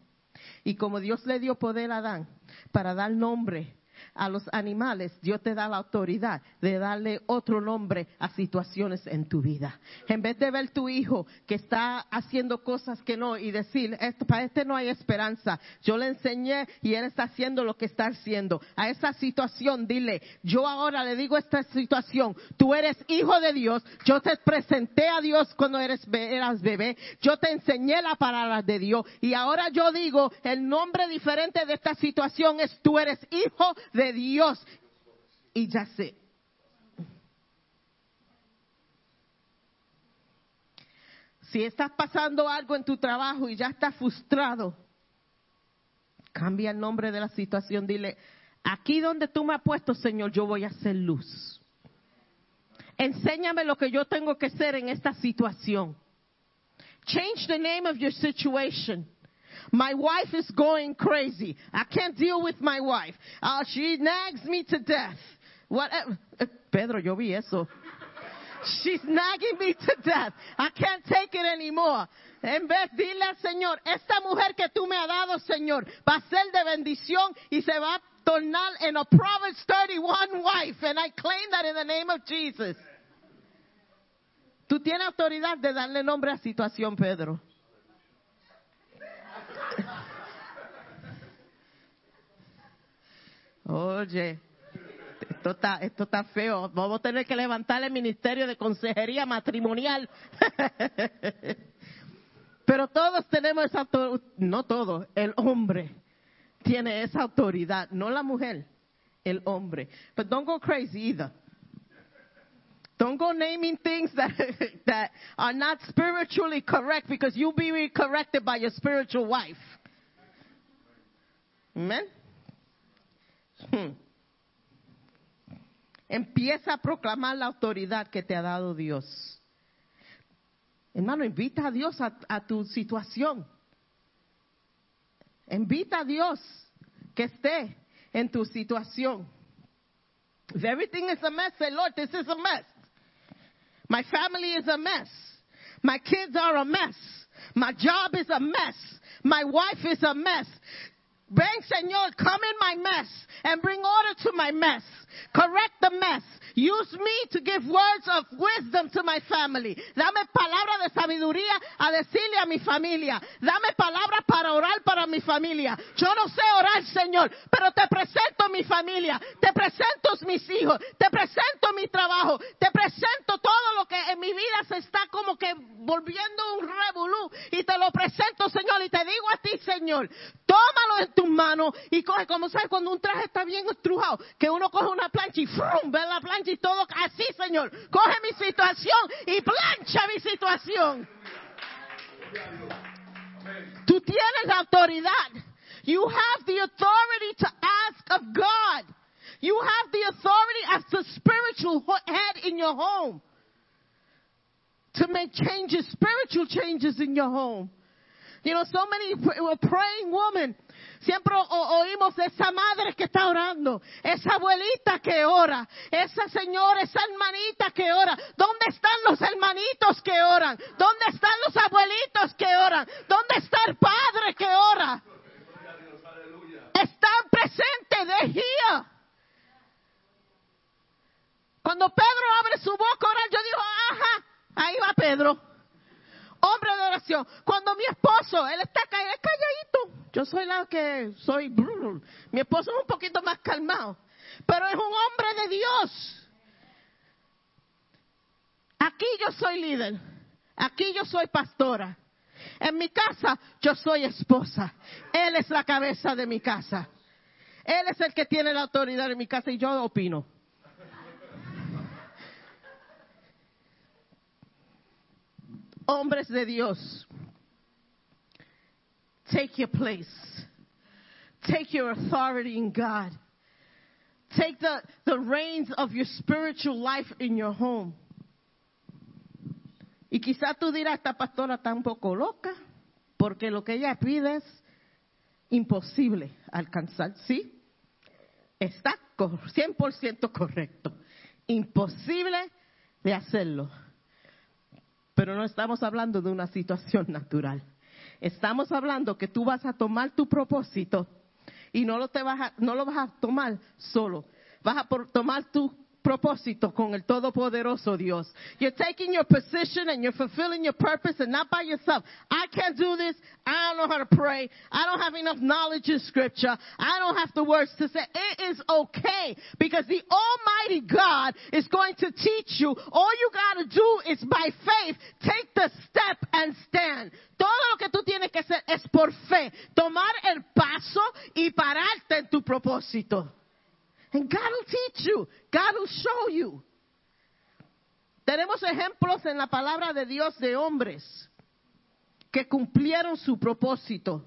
Y como Dios le dio poder a Adán para dar nombre a los animales, Dios te da la autoridad de darle otro nombre a situaciones en tu vida. En vez de ver tu hijo que está haciendo cosas que no y decir, "Esto- para este no hay esperanza, yo le enseñé y él está haciendo lo que está haciendo. A esa situación dile, yo ahora le digo esta situación, tú eres hijo de Dios, yo te presenté a Dios cuando eres, eras bebé, yo te enseñé la palabra de Dios. Y ahora yo digo, el nombre diferente de esta situación es tú eres hijo de Dios. Y ya sé. Si estás pasando algo en tu trabajo y ya estás frustrado, cambia el nombre de la situación. Dile, aquí donde tú me has puesto, Señor, yo voy a hacer luz. Enséñame lo que yo tengo que hacer en esta situación. Change the name of your situation. My wife is going crazy. I can't deal with my wife. Uh, she nags me to death. Whatever. Eh, Pedro, yo vi eso. She's nagging me to death. I can't take it anymore. En vez, dile al Señor, esta mujer que tú me has dado, Señor, va a ser de bendición y se va a tornar en a Proverbs 31 wife. And I claim that in the name of Jesus. Tú tienes autoridad de darle nombre a situación, Pedro. Oye, esto está, esto está feo. Vamos a tener que levantar el ministerio de consejería matrimonial. Pero todos tenemos esa autoridad, no todos, el hombre tiene esa autoridad, no la mujer, el hombre. But don't go crazy either. Don't go naming things that, that are not spiritually correct because you'll be corrected by your spiritual wife. Amen. Hmm. Empieza a proclamar la autoridad que te ha dado Dios. Hermano, invita a Dios a, a tu situación. Invita a Dios que esté en tu situación. If everything is a mess, say, Lord, this is a mess. My family is a mess. My kids are a mess. My job is a mess. My wife is a mess. Ven, Señor, come in my mess and bring order to my mess. Correct the mess. Use me to give words of wisdom to my family. Dame palabra de sabiduría a decirle a mi familia. Dame palabra para orar para mi familia. Yo no sé orar, Señor, pero te presento mi familia. Te presento mis hijos. Te presento mi trabajo. Te presento todo lo que en mi vida se está como que volviendo un revolú. Y te lo presento, Señor. Y te digo a ti, Señor, tómalo en tus manos y coge, como sabes, cuando un traje está bien estrujado, que uno coge una plancha y ¡frum! ve la plancha y todo así, Señor. Coge mi situación y plancha mi situación. Tú tienes la autoridad. You have the authority to ask of God. You have the authority as the spiritual head in your home to make changes, spiritual changes in your home. You know, so many were praying women Siempre o- oímos de esa madre que está orando, esa abuelita que ora, esa señora, esa hermanita que ora. ¿Dónde están los hermanitos que oran? ¿Dónde están los abuelitos que oran? ¿Dónde está el padre que ora? Están presentes de. Cuando Pedro abre su boca a orar, yo digo, ajá, ahí va Pedro. Hombre de oración. Cuando mi esposo, él está calladito. Yo soy la que soy. Mi esposo es un poquito más calmado. Pero es un hombre de Dios. Aquí yo soy líder. Aquí yo soy pastora. En mi casa yo soy esposa. Él es la cabeza de mi casa. Él es el que tiene la autoridad en mi casa y yo opino. Hombres de Dios, take your place. Take your authority in God. Take the, the reins of your spiritual life in your home. Y quizá tú dirás, esta pastora está poco loca, porque lo que ella pide es imposible alcanzar. ¿Sí? Está co- 100% correcto. Imposible de hacerlo. Pero no estamos hablando de una situación natural. Estamos hablando que tú vas a tomar tu propósito y no lo, te vas a, no lo vas a tomar solo. Vas a por- tomar tu propósito con el Todopoderoso Dios. You're taking your position and you're fulfilling your purpose and not by yourself. I can't do this. I don't know how to pray. I don't have enough knowledge in scripture. I don't have the words to say. It is okay because the Almighty God is going to teach you. All you got to do is by faith take the step and stand. Todo lo que tú tienes que hacer es por fe. Tomar el paso y pararte en tu propósito. And God will teach you. God will show you. Tenemos ejemplos en la palabra de Dios de hombres que cumplieron su propósito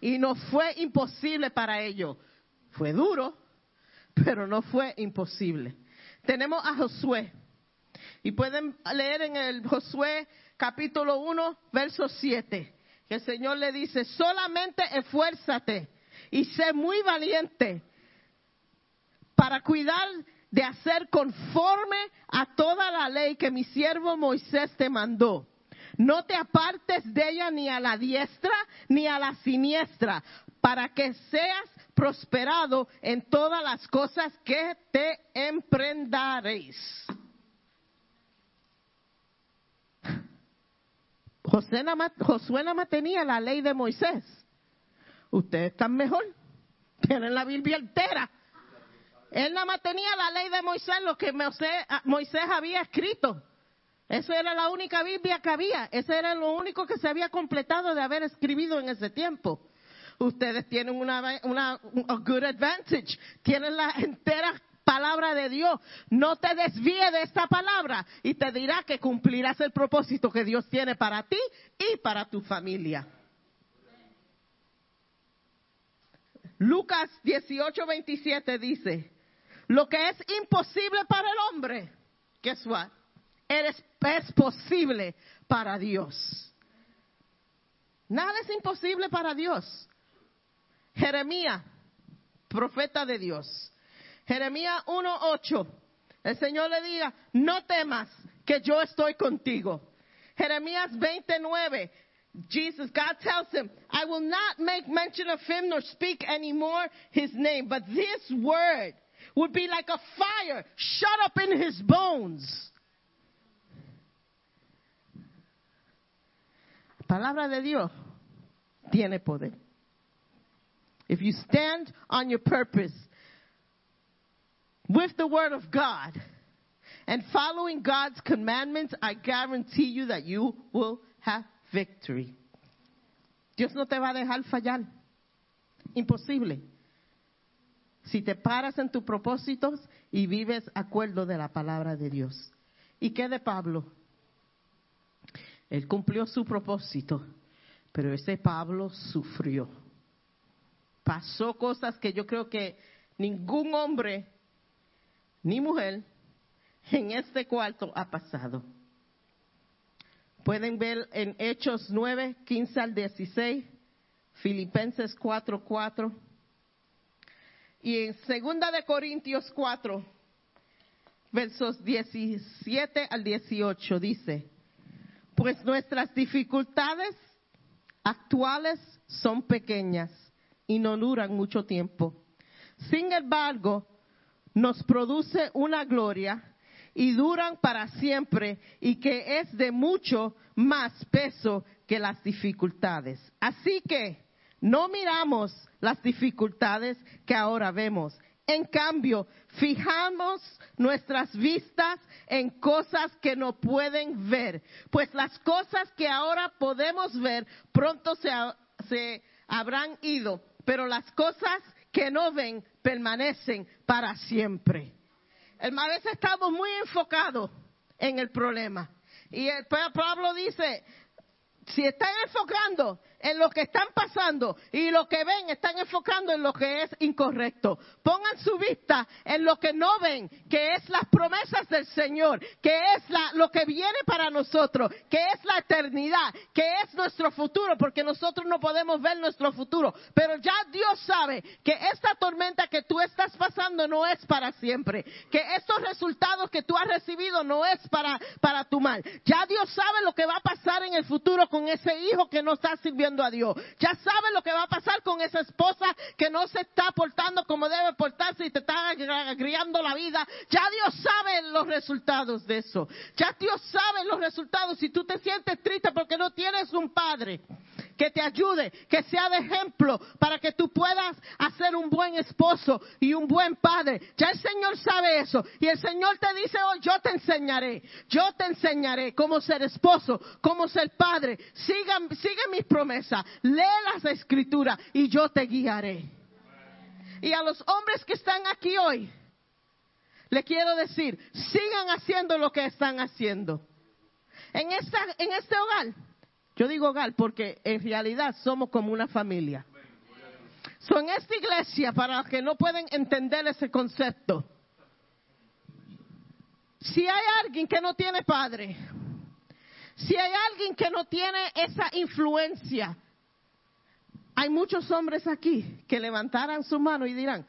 y no fue imposible para ellos. Fue duro, pero no fue imposible. Tenemos a Josué y pueden leer en el Josué capítulo 1, verso 7, que el Señor le dice, solamente esfuérzate y sé muy valiente para cuidar de hacer conforme a toda la ley que mi siervo Moisés te mandó. No te apartes de ella ni a la diestra ni a la siniestra, para que seas prosperado en todas las cosas que te emprendaréis. Josué nada tenía la ley de Moisés. Ustedes están mejor. Tienen la Biblia entera. Él nada más tenía la ley de Moisés, lo que Moisés, Moisés había escrito. Esa era la única Biblia que había. Ese era lo único que se había completado de haber escrito en ese tiempo. Ustedes tienen una, una a good advantage. Tienen la entera palabra de Dios. No te desvíe de esta palabra y te dirá que cumplirás el propósito que Dios tiene para ti y para tu familia. Lucas 18:27 dice, lo que es imposible para el hombre, guess what? Eres, es posible para Dios. Nada es imposible para Dios. Jeremías, profeta de Dios. Jeremías 1:8. El Señor le diga, no temas que yo estoy contigo. Jeremías 29. Jesus, God tells him, I will not make mention of him nor speak anymore his name, but this word would be like a fire shut up in his bones. Palabra de Dios tiene poder. If you stand on your purpose with the word of God and following God's commandments, I guarantee you that you will have victory. Dios no te va a dejar fallar. Imposible. Si te paras en tus propósitos y vives acuerdo de la palabra de Dios. ¿Y qué de Pablo? Él cumplió su propósito, pero ese Pablo sufrió. Pasó cosas que yo creo que ningún hombre ni mujer en este cuarto ha pasado. Pueden ver en Hechos 9, 15 al 16, Filipenses 4:4. Y en segunda de Corintios 4, versos 17 al 18 dice, pues nuestras dificultades actuales son pequeñas y no duran mucho tiempo. Sin embargo, nos produce una gloria y duran para siempre y que es de mucho más peso que las dificultades. Así que no miramos las dificultades que ahora vemos. En cambio, fijamos nuestras vistas en cosas que no pueden ver, pues las cosas que ahora podemos ver pronto se, se habrán ido, pero las cosas que no ven permanecen para siempre. A veces estamos muy enfocados en el problema. Y el Pablo dice, si están enfocando en lo que están pasando y lo que ven están enfocando en lo que es incorrecto. Pongan su vista en lo que no ven, que es las promesas del Señor, que es lo que viene para nosotros, que es la eternidad, que es nuestro futuro, porque nosotros no podemos ver nuestro futuro. Pero ya Dios sabe que esta tormenta que tú estás pasando no es para siempre, que estos resultados que tú has recibido no es para, para tu mal. Ya Dios sabe lo que va a pasar en el futuro con ese hijo que no está sirviendo a Dios. Ya sabe lo que va a pasar con esa esposa que no se está portando como debe portarse y te está agriando la vida. Ya Dios sabe los resultados de eso. Ya Dios sabe los resultados. Si tú te sientes triste porque no tienes un padre que te ayude, que sea de ejemplo para que tú puedas hacer un buen esposo y un buen padre. Ya el Señor sabe eso. Y el Señor te dice hoy, yo te enseñaré, yo te enseñaré cómo ser esposo, cómo ser padre. Siga, sigue mis promesas, lee las escrituras y yo te guiaré. Y a los hombres que están aquí hoy, le quiero decir, sigan haciendo lo que están haciendo. En, esta, en este hogar, yo digo hogar porque en realidad somos como una familia. Son esta iglesia, para los que no pueden entender ese concepto, si hay alguien que no tiene padre, si hay alguien que no tiene esa influencia, hay muchos hombres aquí que levantarán su mano y dirán,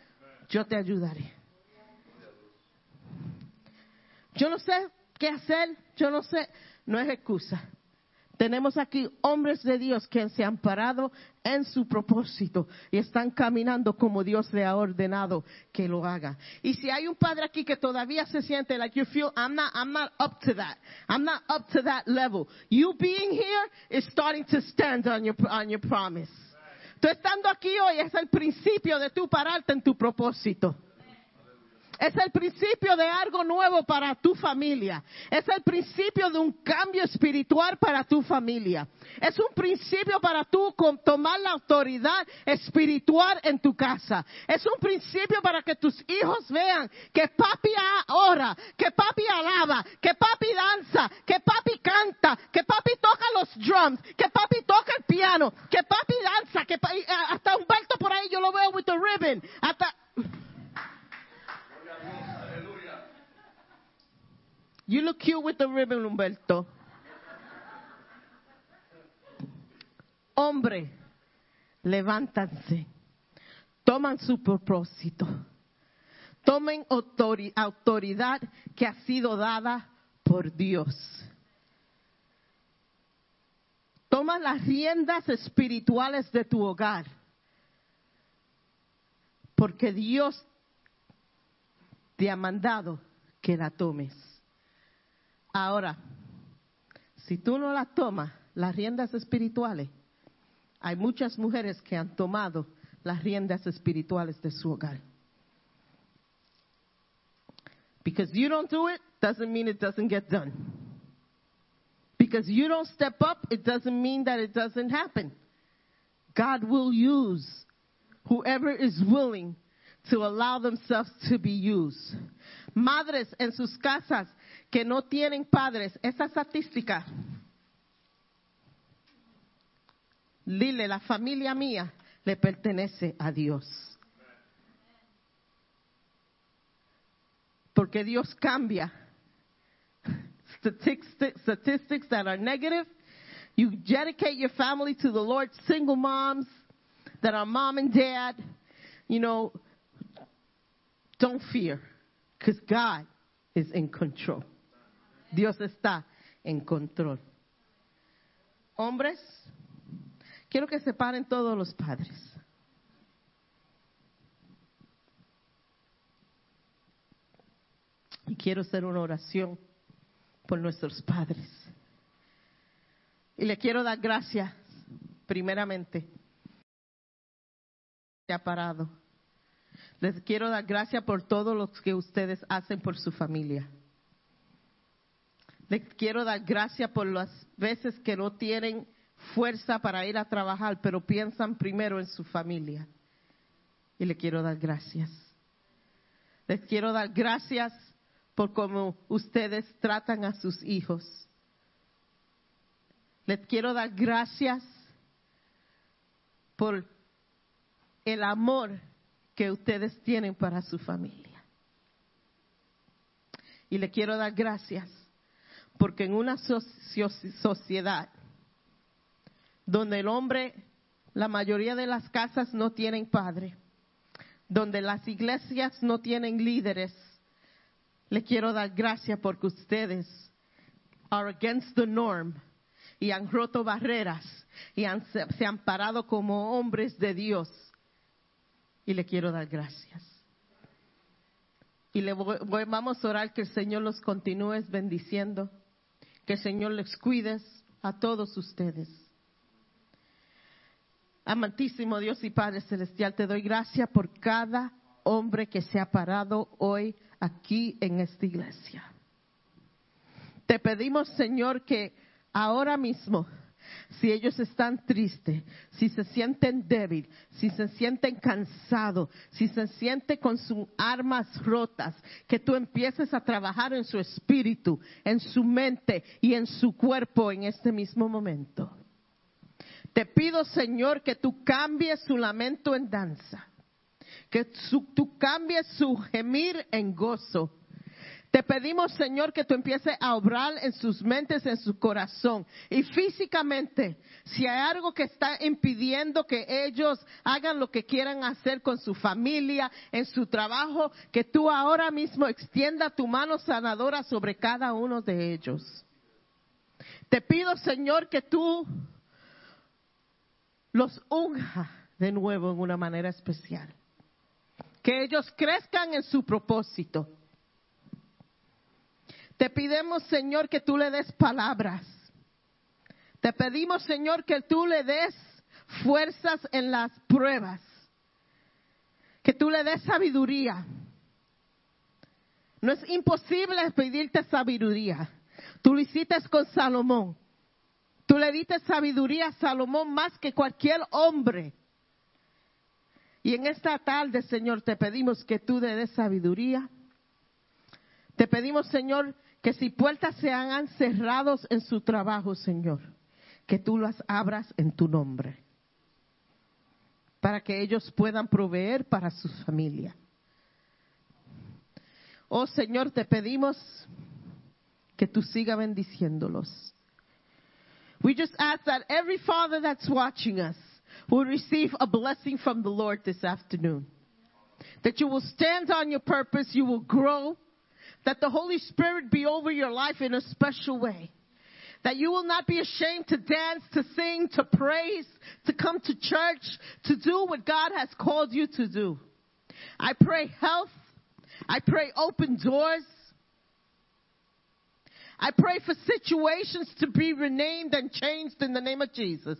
yo te ayudaré. Yo no sé qué hacer, yo no sé, no es excusa. Tenemos aquí hombres de Dios que se han parado en su propósito y están caminando como Dios le ha ordenado que lo haga. Y si hay un padre aquí que todavía se siente like you feel I'm not I'm not up to that. I'm not up to that level. You being here is starting to stand on your on your promise. Tú estando aquí hoy es el principio de tu pararte en tu propósito. Es el principio de algo nuevo para tu familia. Es el principio de un cambio espiritual para tu familia. Es un principio para tú tomar la autoridad espiritual en tu casa. Es un principio para que tus hijos vean que papi ora, que papi alaba, que papi danza, que papi canta, que papi toca los drums, que papi toca el piano, que papi danza, que hasta Humberto por ahí yo lo veo with the ribbon. You look cute with the ribbon, Humberto. Hombre, levántanse. Toman su propósito. Tomen autoridad que ha sido dada por Dios. Toma las riendas espirituales de tu hogar. Porque Dios te ha mandado que la tomes. Ahora, si tú no la tomas, las riendas espirituales, hay muchas mujeres que han tomado las riendas espirituales de su hogar. Because you don't do it doesn't mean it doesn't get done. Because you don't step up, it doesn't mean that it doesn't happen. God will use whoever is willing to allow themselves to be used. Madres en sus casas que no tienen padres, esa estadística, dile, la familia mía le pertenece a Dios. Porque Dios cambia statistics that are negative. You dedicate your family to the Lord, single moms, that are mom and dad, you know, don't fear, because God is in control. Dios está en control. Hombres, quiero que se paren todos los padres. Y quiero hacer una oración por nuestros padres. Y le quiero dar gracias, primeramente, se ha parado. Les quiero dar gracias por todo lo que ustedes hacen por su familia. Les quiero dar gracias por las veces que no tienen fuerza para ir a trabajar, pero piensan primero en su familia. Y le quiero dar gracias. Les quiero dar gracias por cómo ustedes tratan a sus hijos. Les quiero dar gracias por el amor que ustedes tienen para su familia. Y le quiero dar gracias porque en una sociedad donde el hombre, la mayoría de las casas no tienen padre, donde las iglesias no tienen líderes, le quiero dar gracias porque ustedes are against the norm y han roto barreras y han, se han parado como hombres de Dios. Y le quiero dar gracias. Y le voy, vamos a orar que el Señor los continúe bendiciendo, que el Señor les cuide a todos ustedes. Amantísimo Dios y Padre Celestial, te doy gracias por cada hombre que se ha parado hoy aquí en esta iglesia. Te pedimos, Señor, que ahora mismo, si ellos están tristes, si se sienten débiles, si se sienten cansados, si se sienten con sus armas rotas, que tú empieces a trabajar en su espíritu, en su mente y en su cuerpo en este mismo momento. Te pido, Señor, que tú cambies su lamento en danza que tú cambies su gemir en gozo. Te pedimos, Señor, que tú empieces a obrar en sus mentes, en su corazón. Y físicamente, si hay algo que está impidiendo que ellos hagan lo que quieran hacer con su familia, en su trabajo, que tú ahora mismo extienda tu mano sanadora sobre cada uno de ellos. Te pido, Señor, que tú los unja de nuevo en una manera especial que ellos crezcan en su propósito. Te pedimos, Señor, que tú le des palabras. Te pedimos, Señor, que tú le des fuerzas en las pruebas. Que tú le des sabiduría. No es imposible pedirte sabiduría. Tú lo hiciste con Salomón. Tú le diste sabiduría a Salomón más que cualquier hombre. Y en esta tarde, Señor, te pedimos que tú le des sabiduría. Te pedimos, Señor, que si puertas se han cerrado en su trabajo, Señor, que tú las abras en tu nombre. Para que ellos puedan proveer para su familia. Oh Señor, te pedimos que tú sigas bendiciéndolos. We just ask that every father that's watching us will receive a blessing from the Lord this afternoon. That you will stand on your purpose, you will grow, that the Holy Spirit be over your life in a special way. That you will not be ashamed to dance, to sing, to praise, to come to church, to do what God has called you to do. I pray health. I pray open doors. I pray for situations to be renamed and changed in the name of Jesus.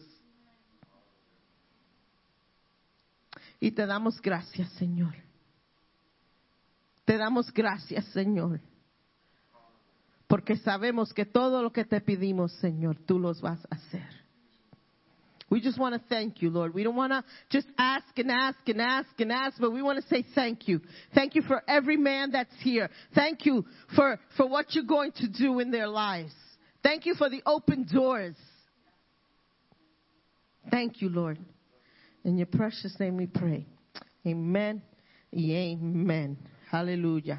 Y te damos gracias, Señor. Te damos gracias, Señor. Porque sabemos que todo lo que te pedimos, Señor, tú los vas a hacer. We just want to thank you, Lord. We don't want to just ask and ask and ask and ask, but we want to say thank you. Thank you for every man that's here. Thank you for, for what you're going to do in their lives. Thank you for the open doors. Thank you, Lord. In your precious name we pray. Amen amen. Aleluya.